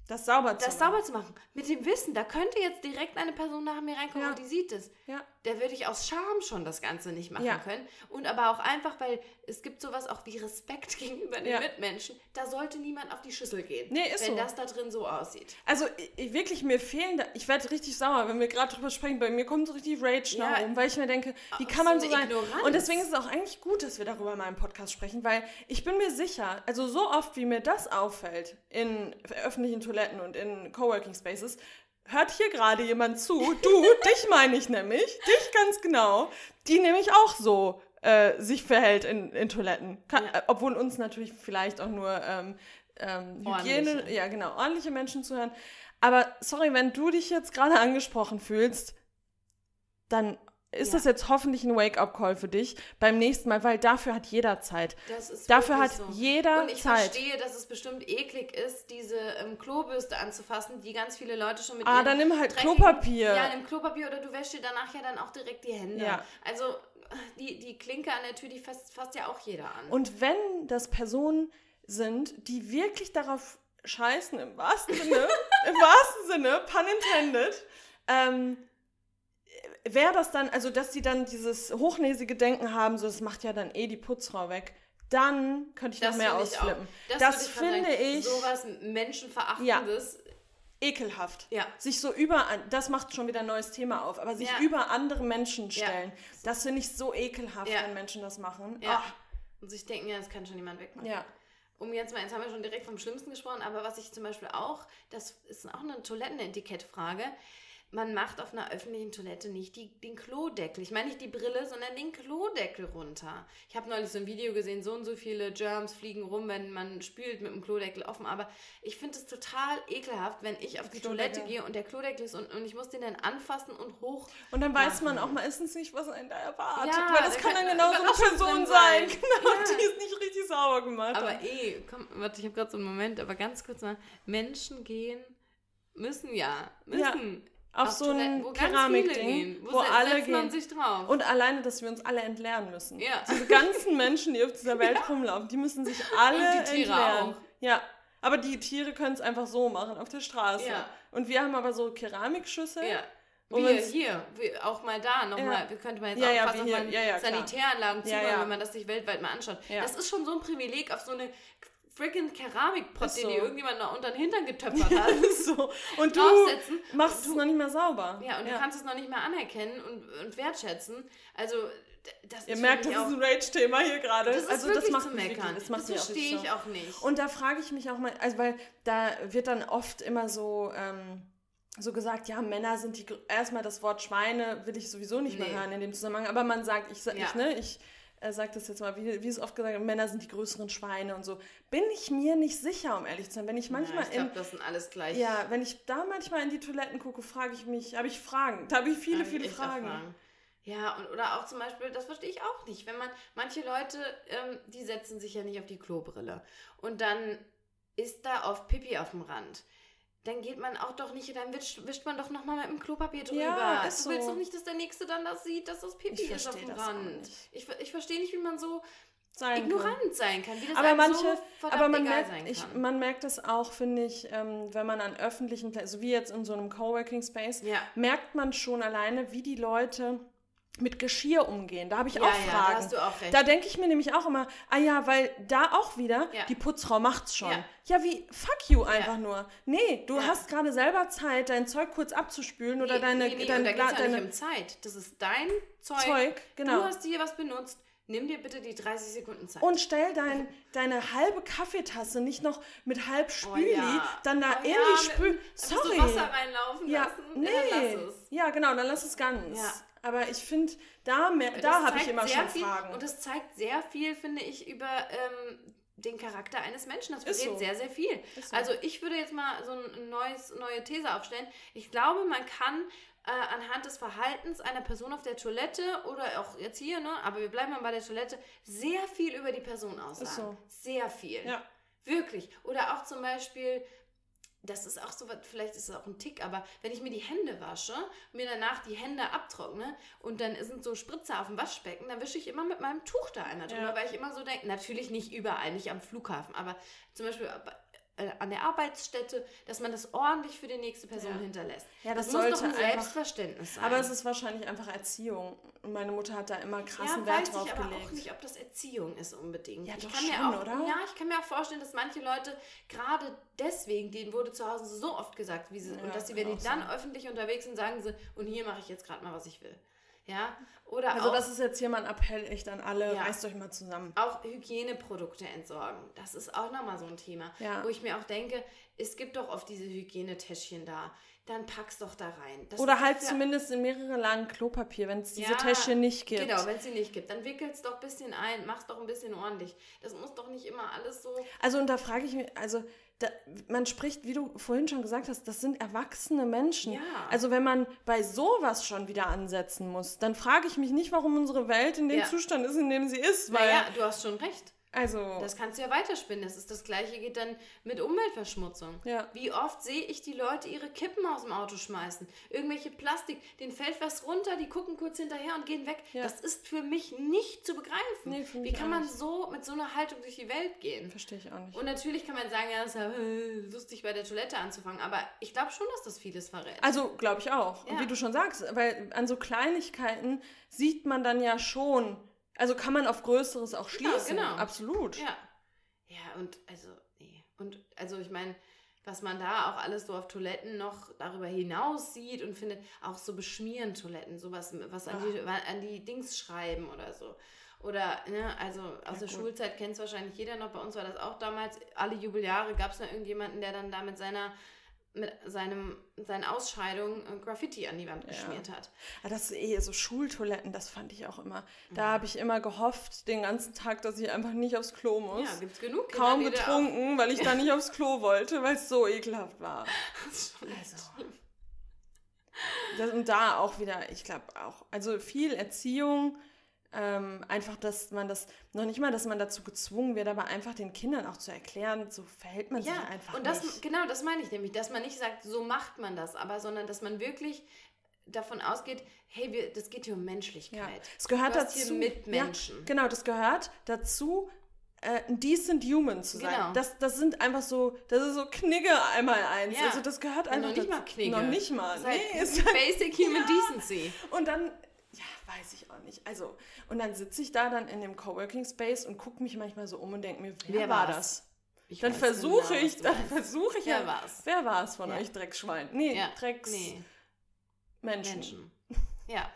Das sauber zu das machen. sauber zu machen, mit dem Wissen, da könnte jetzt direkt eine Person nach mir reinkommen Ja. und die sieht es Ja. da würde ich aus Scham schon das Ganze nicht machen Ja. können. Und aber auch einfach, weil es gibt sowas auch wie Respekt gegenüber den Ja. Mitmenschen. Da sollte niemand auf die Schüssel gehen, Nee, ist wenn so. das da drin so aussieht. Also ich, wirklich, mir fehlen da, ich werde richtig sauer, wenn wir gerade drüber sprechen, bei mir kommt so richtig Rage nach oben, weil ich mir denke, wie kann so man so sein? Ignoranz. Und deswegen ist es auch eigentlich gut, dass wir darüber mal im Podcast sprechen, weil ich bin mir sicher, also so oft wie mir das auffällt in öffentlichen Toiletten und in Coworking Spaces, hört hier gerade jemand zu, du, dich meine ich nämlich, dich ganz genau, die nämlich auch so äh, sich verhält in, in Toiletten. Kann, Ja. äh, obwohl uns natürlich vielleicht auch nur ähm, ähm, Hygiene, Ordentliche. ja genau, ordentliche Menschen zuhören. Aber sorry, wenn du dich jetzt gerade angesprochen fühlst, dann ist Ja. das jetzt hoffentlich ein Wake-up-Call für dich beim nächsten Mal, weil dafür hat jeder Zeit. Dafür hat so. jeder Und ich Zeit. verstehe, dass es bestimmt eklig ist, diese ähm, Klobürste anzufassen, die ganz viele Leute schon mit Ah, dann nimm halt dreckigen- Klopapier. Ja, nimm Klopapier oder du wäschst dir danach ja dann auch direkt die Hände. Ja. Also die, die Klinke an der Tür, die fasst, fasst ja auch jeder an. Und wenn das Personen sind, die wirklich darauf scheißen, im wahrsten Sinne, im wahrsten Sinne, pun intended, ähm, wäre das dann, also dass die dann dieses hochnäsige Denken haben, so das macht ja dann eh die Putzfrau weg, dann könnte ich noch mehr finde ich ausflippen. Das, Das, ich finde ich Sowas Menschenverachtendes. ekelhaft. Ja. Sich so über, das macht schon wieder ein neues Thema auf, aber sich Ja. über andere Menschen Ja. stellen, das finde ich so ekelhaft, Ja. wenn Menschen das machen. Ja. Ah, Und sich denken, ja, das kann schon jemand wegmachen. ja. Um jetzt mal, jetzt haben wir schon direkt vom Schlimmsten gesprochen, aber was ich zum Beispiel auch, das ist auch eine Toilettenetikettfrage. Man macht auf einer öffentlichen Toilette nicht die, den Klodeckel. Ich meine nicht die Brille, sondern den Klodeckel runter. Ich habe neulich so ein Video gesehen, so und so viele Germs fliegen rum, wenn man spült mit dem Klodeckel offen. Aber ich finde es total ekelhaft, wenn ich auf die Klodeckel. Toilette gehe und der Klodeckel ist und, und ich muss den dann anfassen und hoch. Und dann weiß man auch meistens nicht, was einen da erwartet. Ja, weil das da kann kann dann genau so eine Person sein. sein. Genau, Ja. die ist nicht richtig sauber gemacht. Aber hat. eh, komm, warte, ich habe gerade so einen Moment, aber ganz kurz mal. Menschen gehen, müssen ja, Ja, müssen. auf so ein wo Keramikding, wo se- alle man gehen. Und alleine, dass wir uns alle entleeren müssen. Ja. Diese ganzen Menschen, die auf dieser Welt rumlaufen, die müssen sich alle Und die Tiere entleeren. auch. Ja. Aber die Tiere können es einfach so machen, auf der Straße. Ja. Und wir haben aber so Keramikschüsseln. ja. wo Wir man's- hier, wir, auch mal da nochmal, Ja. wir könnten mal jetzt Ja, auch ja, fast wie auf hier. mal Ja, ja. Sanitäranlagen Ja, zumachen, ja. wenn man das sich weltweit mal anschaut. Ja. Das ist schon so ein Privileg auf so eine freaking Keramikpott, den dir irgendjemand noch unter den Hintern getöpfert hat. so. Und du machst Und es noch nicht mal sauber. Ja, und du kannst es noch nicht mal anerkennen und, und wertschätzen. Also, das Ihr merkt, das mich ist auch, ein Rage-Thema hier gerade. das ist also das macht zu meckern. Das, das auch verstehe ich auch nicht. Und da frage ich mich auch mal, also weil da wird dann oft immer so, ähm, so gesagt, ja, Männer sind die, erstmal das Wort Schweine will ich sowieso nicht Nee. mehr hören in dem Zusammenhang, aber man sagt, ich, Ja. ich ne, ich äh, sag das jetzt mal, wie, wie es oft gesagt wird, Männer sind die größeren Schweine und so. Bin ich mir nicht sicher, um ehrlich zu sein. Wenn ich manchmal ja, ich glaube, das sind alles gleich. Ja, wenn ich da manchmal in die Toiletten gucke, frage ich mich, habe ich Fragen. Da habe ich viele, viele Fragen. Fragen. Ja, und, oder auch zum Beispiel, das verstehe ich auch nicht, wenn man, manche Leute, ähm, die setzen sich ja nicht auf die Klobrille. Und dann ist da oft Pipi auf dem Rand dann geht man auch doch nicht, dann wischt, wischt man doch nochmal mit dem Klopapier drüber. Ja, ist du so. willst doch nicht, dass der Nächste dann das sieht, dass das Pipi ist auf dem Rand. Ich, ich verstehe nicht, wie man so sein ignorant kann. sein kann, wie das aber manche, so aber man merkt, ich, man merkt das auch, finde ich, ähm, wenn man an öffentlichen Plätzen, so wie jetzt in so einem Coworking Space, ja. merkt man schon alleine, wie die Leute mit Geschirr umgehen. Da habe ich ja, auch Fragen. Ja, da hast du auch recht. Da denke ich mir nämlich auch immer, ah ja, weil da auch wieder, ja. die Putzfrau macht's schon. Ja, ja wie, fuck you einfach nur. Nee, du hast gerade selber Zeit, dein Zeug kurz abzuspülen oder nee, deine... Nee, nee, dein, da geht's ja deine, nicht um Zeit. Das ist dein Zeug. Zeug, genau. Du hast hier was benutzt. Nimm dir bitte die 30 Sekunden Zeit. Und stell dein, deine halbe Kaffeetasse nicht noch mit halb Spüli, oh, dann da oh, in die Spül... Sorry. Wasser reinlaufen ja, lassen? Nee. Ja, ja, genau, dann lass es ganz. Ja. Aber ich finde, da, da habe ich immer schon viel, Fragen. Und das zeigt sehr viel, finde ich, über ähm, den Charakter eines Menschen. Das verrät so. sehr, sehr viel. So. Also ich würde jetzt mal so eine neue These aufstellen. Ich glaube, man kann äh, anhand des Verhaltens einer Person auf der Toilette oder auch jetzt hier, ne, aber wir bleiben mal bei der Toilette, sehr viel über die Person aussagen. So. Sehr viel. Ja. Wirklich. Oder auch zum Beispiel, das ist auch so, vielleicht ist es auch ein Tick, aber wenn ich mir die Hände wasche, mir danach die Hände abtrockne und dann sind so Spritzer auf dem Waschbecken, dann wische ich immer mit meinem Tuch da einer drüber, ja. weil ich immer so denke, natürlich nicht überall, nicht am Flughafen, aber zum Beispiel an der Arbeitsstätte, dass man das ordentlich für die nächste Person ja. hinterlässt. Ja, das, das muss doch ein Selbstverständnis sein. Aber es ist wahrscheinlich einfach Erziehung. Meine Mutter hat da immer krassen ja, Wert drauf gelegt. Ich aber auch nicht, ob das Erziehung ist unbedingt. Ja, ich kann schon, mir auch, oder? Ja, ich kann mir auch vorstellen, dass manche Leute gerade deswegen, denen wurde zu Hause so oft gesagt, wie sie ja, und dass sie, wenn die dann sein. öffentlich unterwegs sind, sagen sie, und hier mache ich jetzt gerade mal, was ich will. Ja, oder also auch, das ist jetzt hier mal ein Appell echt an alle, ja, reißt euch mal zusammen. Auch Hygieneprodukte entsorgen, das ist auch nochmal so ein Thema, ja. wo ich mir auch denke, es gibt doch oft diese Hygienetäschchen da, dann pack's doch da rein. Das oder halt ja, zumindest in mehrere Lagen Klopapier, wenn es diese ja, Täschchen nicht gibt. Genau, wenn es sie nicht gibt, dann wickel's doch ein bisschen ein, mach's doch ein bisschen ordentlich. Das muss doch nicht immer alles so... Also und da frage ich mich, also da, man spricht, wie du vorhin schon gesagt hast, das sind erwachsene Menschen. Ja. Also wenn man bei sowas schon wieder ansetzen muss, dann frage ich mich nicht, warum unsere Welt in dem ja. Zustand ist, in dem sie ist. Weil naja, du hast schon recht. Also. Das kannst du ja weiterspinnen. Das ist das gleiche geht dann mit Umweltverschmutzung. Ja. Wie oft sehe ich die Leute ihre Kippen aus dem Auto schmeißen? Irgendwelche Plastik, denen fällt was runter, die gucken kurz hinterher und gehen weg. Ja. Das ist für mich nicht zu begreifen. Nee, Wie kann man nicht. so mit so einer Haltung durch die Welt gehen? Verstehe ich auch nicht. Und natürlich kann man sagen, ja, es ist ja äh, lustig bei der Toilette anzufangen, aber ich glaube schon, dass das vieles verrät. Also, glaube ich auch. Ja. Und wie du schon sagst, weil an so Kleinigkeiten sieht man dann ja schon, also kann man auf Größeres auch schließen. Ja, genau. Absolut. Ja. Ja, und also, nee. Und also ich meine, was man da auch alles so auf Toiletten noch darüber hinaus sieht und findet, auch so beschmieren Toiletten, sowas, was an, die, an die Dings schreiben oder so. Oder, ne, also aus ja, der gut. Schulzeit kennt es wahrscheinlich jeder noch, bei uns war das auch damals, alle Jubeljahre gab es noch irgendjemanden, der dann da mit seiner mit seinem, seinen Ausscheidungen Graffiti an die Wand geschmiert hat. Ja, das ist eh so Schultoiletten, das fand ich auch immer. Da ja. habe ich immer gehofft den ganzen Tag, dass ich einfach nicht aufs Klo muss. Ja, gibt's genug. Kinder, Kaum getrunken, weil ich da nicht aufs Klo wollte, weil es so ekelhaft war. Das also. Das, und da auch wieder, ich glaube auch, also viel Erziehung, ähm, einfach, dass man das, noch nicht mal, dass man dazu gezwungen wird, aber einfach den Kindern auch zu erklären, so verhält man ja, sich einfach und das, nicht. Genau, das meine ich nämlich, dass man nicht sagt, so macht man das, aber sondern, dass man wirklich davon ausgeht, hey, wir, das geht hier um Menschlichkeit. Ja, es gehört dazu. Hier Mitmenschen. Ja, genau, das gehört dazu, äh, ein decent human zu sein. Genau. Das, das sind einfach so, das ist so Knigge einmal eins. Ja. Also das gehört einfach. noch nicht mal Knigge. Noch nicht mal. Das nee, ist halt Basic Human. Decency. Und dann weiß ich auch nicht. Also, und dann sitze ich da dann in dem Coworking Space und gucke mich manchmal so um und denke mir, wer, wer war das? Ich dann versuche genau, ich, dann versuche ich, wer ja, war's? wer war es von ja. euch, Drecksschwein? Nee, ja. Drecks nee. Menschen. Menschen. Ja.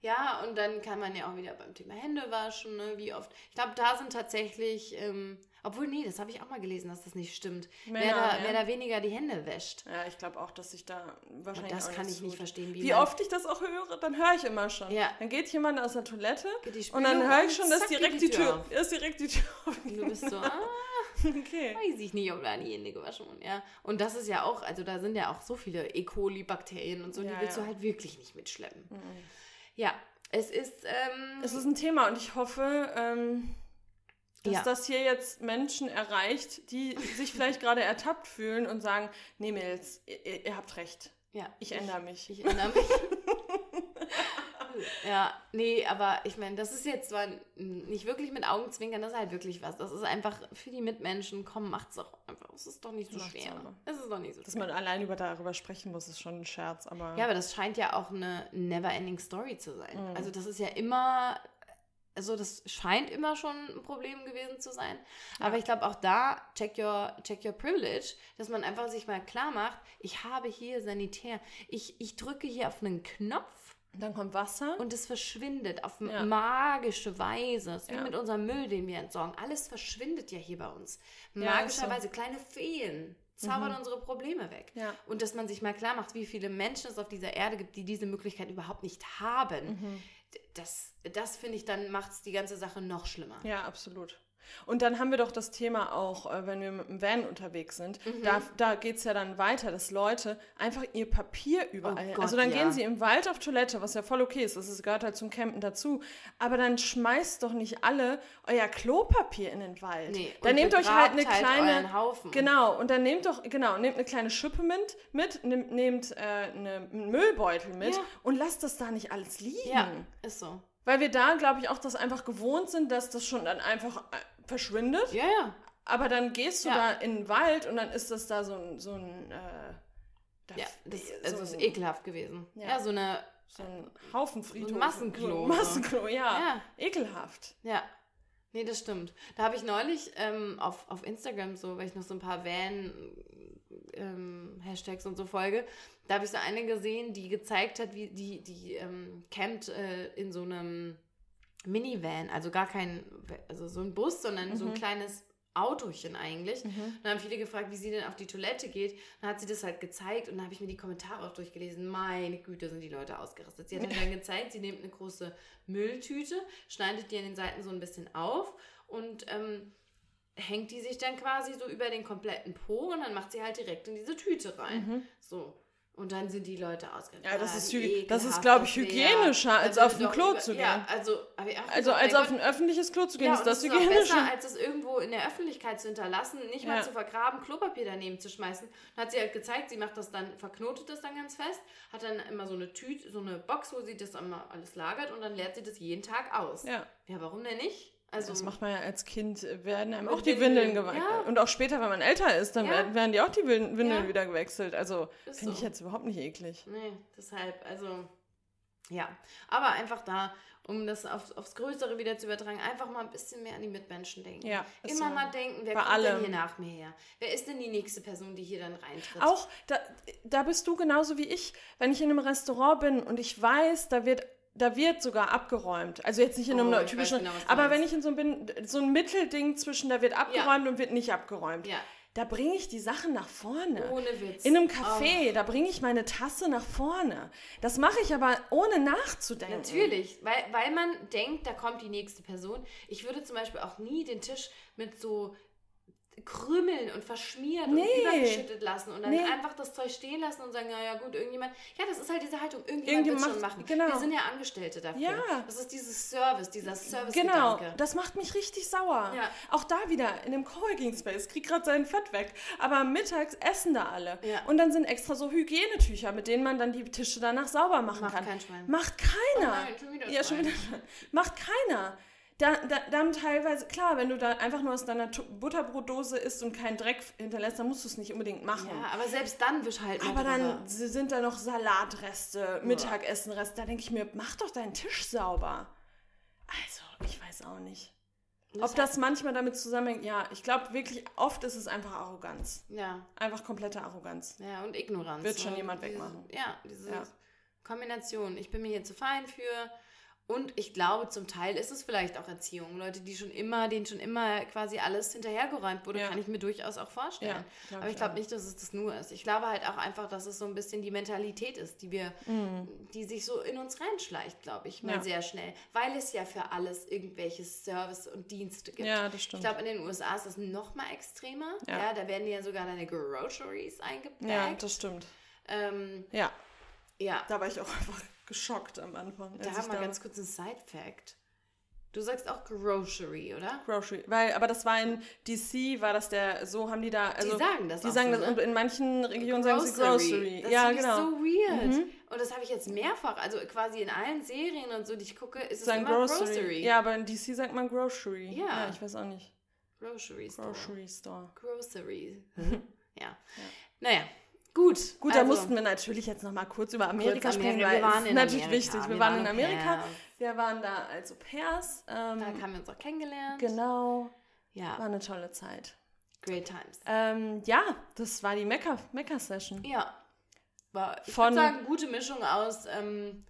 Ja, und dann kann man ja auch wieder beim Thema Hände waschen, ne? wie oft. Ich glaube, da sind tatsächlich, ähm, obwohl, nee, das habe ich auch mal gelesen, dass das nicht stimmt. Männer, wer, da, ja. wer da weniger die Hände wäscht. Ja, ich glaube auch, dass ich da Und wahrscheinlich. das auch kann ich nicht verstehen. Wie man- oft ich das auch höre, dann höre ich immer schon. Ja. Dann geht jemand aus der Toilette die und dann höre und ich schon, dass direkt die die Tür Tür, auf. ist direkt die Tür Und du bist so, ah, Okay. weiß ich nicht, ob da die Hände gewaschen wurden. Ja. Und das ist ja auch, also da sind ja auch so viele E. coli-Bakterien und so, Ja, die willst du halt wirklich nicht mitschleppen. Ja, es ist, ähm, Es ist ein Thema und ich hoffe, ähm, dass Ja. das hier jetzt Menschen erreicht, die sich vielleicht gerade ertappt fühlen und sagen, nee Mädels, ihr, ihr habt recht. ja, Ich ändere mich. Ich erinnere mich. ja, nee, aber ich meine, das ist jetzt zwar nicht wirklich mit Augenzwinkern, das ist halt wirklich was. Das ist einfach für die Mitmenschen, komm, macht's doch einfach. Es ist doch nicht so Macht's schwer. aber. Es ist doch nicht so Dass schwer. man allein über darüber sprechen muss, ist schon ein Scherz, aber Ja, aber das scheint ja auch eine never-ending Story zu sein. Mhm. Also das ist ja immer, also das scheint immer schon ein Problem gewesen zu sein. Aber Ja. ich glaube auch da, check your, check your privilege, dass man einfach sich mal klar macht, ich habe hier Sanitär. Ich, ich drücke hier auf einen Knopf dann kommt Wasser. und es verschwindet auf Ja. magische Weise. Es ist wie Ja. mit unserem Müll, den wir entsorgen. Alles verschwindet ja hier bei uns. Magischerweise kleine Feen zaubern unsere Probleme weg. Ja. Und dass man sich mal klar macht, wie viele Menschen es auf dieser Erde gibt, die diese Möglichkeit überhaupt nicht haben. Mhm. Das, das finde ich, dann macht es die ganze Sache noch schlimmer. Ja, absolut. Und dann haben wir doch das Thema auch, äh, wenn wir mit dem Van unterwegs sind, Mhm. da, da geht es ja dann weiter, dass Leute einfach ihr Papier überall. Oh Gott, also dann ja. gehen sie im Wald auf Toilette, was ja voll okay ist, das gehört halt zum Campen dazu. Aber dann schmeißt doch nicht alle euer Klopapier in den Wald. Nee, dann nehmt euch halt eine halt kleine. Haufen. Genau, und dann nehmt doch, genau, nehmt eine kleine Schippe mit, mit nehmt, nehmt äh, eine, einen Müllbeutel mit Ja. und lasst das da nicht alles liegen. Ja, ist so. Weil wir da, glaube ich, auch das einfach gewohnt sind, dass das schon dann einfach äh, verschwindet. Ja, ja. Aber dann gehst du Ja. da in den Wald und dann ist das da so ein, so ein, äh, da- Ja, das so also ist ein- ekelhaft gewesen. Ja, Ja. so eine. So ein Haufen Friedhof. So ein Massenklo, So so. Massenklo, ja. Ja. Ekelhaft. Ja. Nee, das stimmt. Da habe ich neulich ähm, auf, auf Instagram so, weil ich noch so ein paar Van-Hashtags und so folge, da habe ich so eine gesehen, die gezeigt hat, wie die, die ähm, campt äh, in so einem Minivan, also gar kein, also so ein Bus, sondern so ein Mhm. kleines Autochen eigentlich. Mhm. Dann haben viele gefragt, wie sie denn auf die Toilette geht. Dann hat sie das halt gezeigt und dann habe ich mir die Kommentare auch durchgelesen. Meine Güte, sind die Leute ausgerastet. Sie hat mir dann gezeigt, sie nimmt eine große Mülltüte, schneidet die an den Seiten so ein bisschen auf und ähm, hängt die sich dann quasi so über den kompletten Po und dann macht sie halt direkt in diese Tüte rein. Mhm. So. Und dann sind die Leute ausgerastet. Ja, das Ah, ist hyg- das ist, ekelhaft glaub ich, das hygienischer, als Dann auf ein Klo über- zu Ja, gehen. also, ich auch Also gesagt, als auf Gott, ein öffentliches Klo zu gehen, ja, ist und das es ist hygienischer. besser, als es irgendwo in der Öffentlichkeit zu hinterlassen, nicht mal Ja. zu vergraben, Klopapier daneben zu schmeißen. Dann hat sie halt gezeigt, sie macht das dann, verknotet das dann ganz fest, hat dann immer so eine Tüte, so eine Box, wo sie das immer alles lagert und dann leert sie das jeden Tag aus. Ja. Ja, warum denn nicht? Also, Das macht man ja als Kind, äh, werden einem auch die Windeln, Windeln gewechselt. ja. Und auch später, wenn man älter ist, dann Ja. werden, werden die auch die Win- Windeln Ja. wieder gewechselt. Also finde so. ich jetzt überhaupt nicht eklig. Nee, deshalb, also, ja. Aber einfach da, um das aufs, aufs Größere wieder zu übertragen, einfach mal ein bisschen mehr an die Mitmenschen denken. Ja, Immer so. mal denken, wer Bei kommt denn allem. hier nach mir her? Wer ist denn die nächste Person, die hier dann reintritt? Auch, da, da bist du genauso wie ich, wenn ich in einem Restaurant bin und ich weiß, da wird, da wird sogar abgeräumt. Also jetzt nicht in einem Oh, typischen, genau, aber wenn ich in so einem so ein Mittelding zwischen, da wird abgeräumt und wird nicht abgeräumt, Ja, da bringe ich die Sachen nach vorne. ohne Witz. In einem Oh. Café, da bringe ich meine Tasse nach vorne. Das mache ich aber ohne nachzudenken. Natürlich, weil, weil man denkt, da kommt die nächste Person. Ich würde zum Beispiel auch nie den Tisch mit so krümmeln und verschmieren Nee. und übergeschüttet lassen und dann Nee. einfach das Zeug stehen lassen und sagen, ja, ja gut, irgendjemand, ja, das ist halt diese Haltung, irgendjemand, Irgendjemand wird schon macht- machen. genau. Wir sind ja Angestellte dafür. Ja. Das ist dieses Service, dieser Genau, Service-Gedanke. das macht mich richtig sauer. Ja. Auch da wieder in dem Coworking Space, krieg gerade sein Fett weg. Aber mittags essen da alle. Ja. Und dann sind extra so Hygienetücher, mit denen man dann die Tische danach sauber machen Macht kann. kein Schwein. Macht keiner. Oh nein, schon wieder ja, schon wieder. Macht keiner. Da, da, dann teilweise, klar, wenn du da einfach nur aus deiner Butterbrotdose isst und keinen Dreck hinterlässt, dann musst du es nicht unbedingt machen. Ja, aber selbst dann wisch halt Aber dann drüber. sind da noch Salatreste, Mittagessenreste. Da denke ich mir, mach doch deinen Tisch sauber. Also, ich weiß auch nicht. Ob das manchmal damit zusammenhängt, ja, ich glaube wirklich, oft ist es einfach Arroganz. Ja, Einfach komplette Arroganz. ja, und Ignoranz. Wird schon ne? jemand Dieses- wegmachen. Ja, diese Ja. Kombination. Ich bin mir hier zu fein für, Und ich glaube, zum Teil ist es vielleicht auch Erziehung. Leute, die schon immer, denen schon immer quasi alles hinterhergeräumt wurde, Ja. kann ich mir durchaus auch vorstellen. Ja, glaub Aber ich glaube nicht, dass es das nur ist. Ich glaube halt auch einfach, dass es so ein bisschen die Mentalität ist, die wir, die sich so in uns reinschleicht, glaube ich, mal Mhm. Ja. sehr schnell. Weil es ja für alles irgendwelche Service und Dienste gibt. Ja, das stimmt. Ich glaube, in den USA ist das noch mal extremer. Ja. Ja. da werden ja sogar deine Groceries eingebaggt. ja, das stimmt. ähm, Ja, ja. da war ich auch einfach geschockt am Anfang. Da haben wir ganz kurz einen Side-Fact. Du sagst auch Grocery, oder? Grocery, weil, aber das war in DC, war das der, so haben die da, also sagen das die auch sagen so, das ne? und in manchen Regionen sagen sie Grocery. Das ja, ich genau. so weird. Und das habe ich jetzt mehrfach, also quasi in allen Serien und so, die ich gucke, ist es sagen immer Grocery. Grocery. Ja, aber in DC sagt man Grocery. Ja. ich weiß auch nicht. Grocery Store. Grocery Store. Grocery. ja. Naja, gut. Gut, da also, mussten wir natürlich jetzt noch mal kurz über Amerika kurz sprechen, Amerika. weil Wir waren es natürlich Amerika. wichtig. Wir, Wir waren waren in Amerika. pairs. Wir waren da als Au pairs. Ähm, Da haben wir uns auch kennengelernt. genau. Ja, War eine tolle Zeit. great times. Ähm, ja, das war die Mecca- Mecca-Session. Ja. War, ich Von- würde sagen, gute Mischung aus ähm,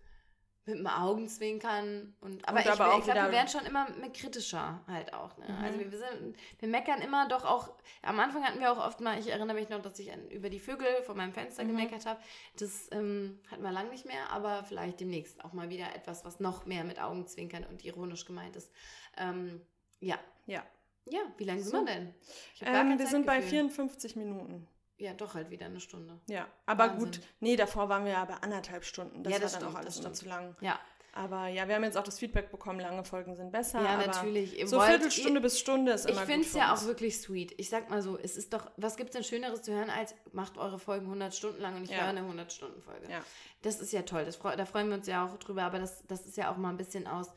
mit dem Augenzwinkern und aber Und ich, aber ich glaube, wir werden schon immer kritischer halt auch. Ne? Mhm. Also wir, wir, sind, wir meckern immer doch auch. Am Anfang hatten wir auch oft mal, ich erinnere mich noch, dass ich an, über die Vögel vor meinem Fenster Mhm. gemeckert habe. Das ähm, hatten wir lang nicht mehr, aber vielleicht demnächst auch mal wieder etwas, was noch mehr mit Augenzwinkern und ironisch gemeint ist. Ähm, ja. Ja. Ja, wie lange sind So. wir denn? Ähm, wir sind bei Zeitgefühl. 54 Minuten. Ja, doch halt wieder eine Stunde. Ja, aber Wahnsinn. gut. Nee, davor waren wir ja bei anderthalb Stunden. Das Ja, war das dann stimmt, auch alles stimmt. zu lang. Ja. Aber ja, wir haben jetzt auch das Feedback bekommen, lange Folgen sind besser. Ja, natürlich. Ihr So wollt- Viertelstunde ihr- bis Stunde ist Ich immer finde gut es ja auch wirklich sweet. Ich sag mal so, es ist doch, was gibt es denn Schöneres zu hören, als macht eure Folgen 100 Stunden lang und ich Ja. höre eine 100-Stunden-Folge. Ja. Das ist ja toll, das da freuen wir uns ja auch drüber, aber das, das ist ja auch mal ein bisschen aus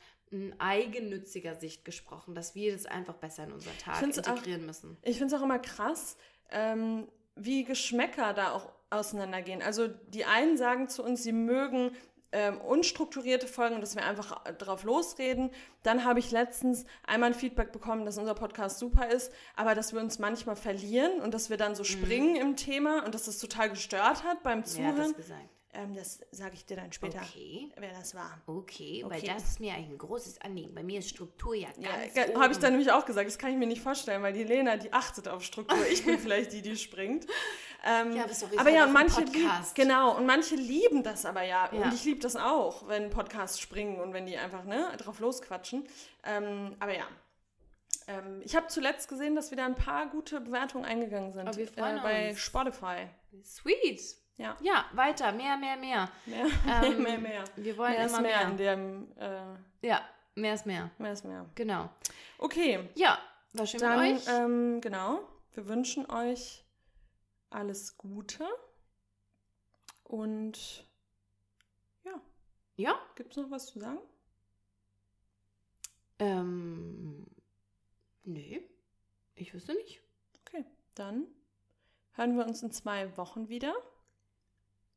eigennütziger Sicht gesprochen, dass wir das einfach besser in unseren Tag find's auch- integrieren müssen. Ich finde es auch immer krass, ähm, wie Geschmäcker da auch auseinandergehen. Also die einen sagen zu uns, sie mögen ähm, unstrukturierte Folgen und dass wir einfach drauf losreden. Dann habe ich letztens einmal ein Feedback bekommen, dass unser Podcast super ist, aber dass wir uns manchmal verlieren und dass wir dann so springen im Thema und dass das total gestört hat beim Wer hat das Zuhören. gesagt? Ähm, das sage ich dir dann später, Okay. wer das war. Okay, weil Okay. das ist mir ein großes Anliegen. Bei mir ist Struktur ja ganz Ja, habe ich dann nämlich auch gesagt, das kann ich mir nicht vorstellen, weil die Lena, die achtet auf Struktur. Ich bin vielleicht die, die springt. Ähm, Ja, aber doch aber ja, und manche Podcast. genau, und manche lieben das aber ja. Ja. Und ich liebe das auch, wenn Podcasts springen und wenn die einfach ne, drauf losquatschen. Ähm, aber ja. Ähm, ich habe zuletzt gesehen, dass wieder ein paar gute Bewertungen eingegangen sind. Oh, wir freuen äh, bei uns. Spotify. Sweet. Ja. Ja, weiter, mehr, mehr, mehr. Mehr, Ähm, mehr, mehr. Wir wollen Mehr immer mehr mehr. in dem, äh, Ja, mehr ist mehr. mehr ist mehr. Genau. Okay, Ja, war schön Dann, mit euch. ähm, genau, wir wünschen euch alles Gute. Und ja, ja. gibt es noch was zu sagen? Ähm, nö, ich wüsste nicht. Okay, dann hören wir uns in zwei Wochen wieder.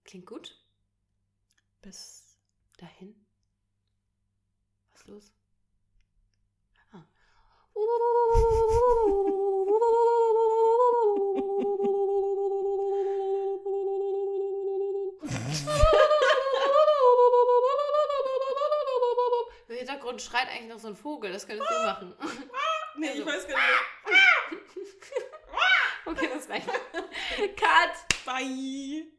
Klingt gut. Bis Dahin. Was ist los? Ah. Im Hintergrund schreit eigentlich noch so ein Vogel, das könntest du machen. Nee, ich weiß gar nicht. Okay, das reicht. Cut! Bye.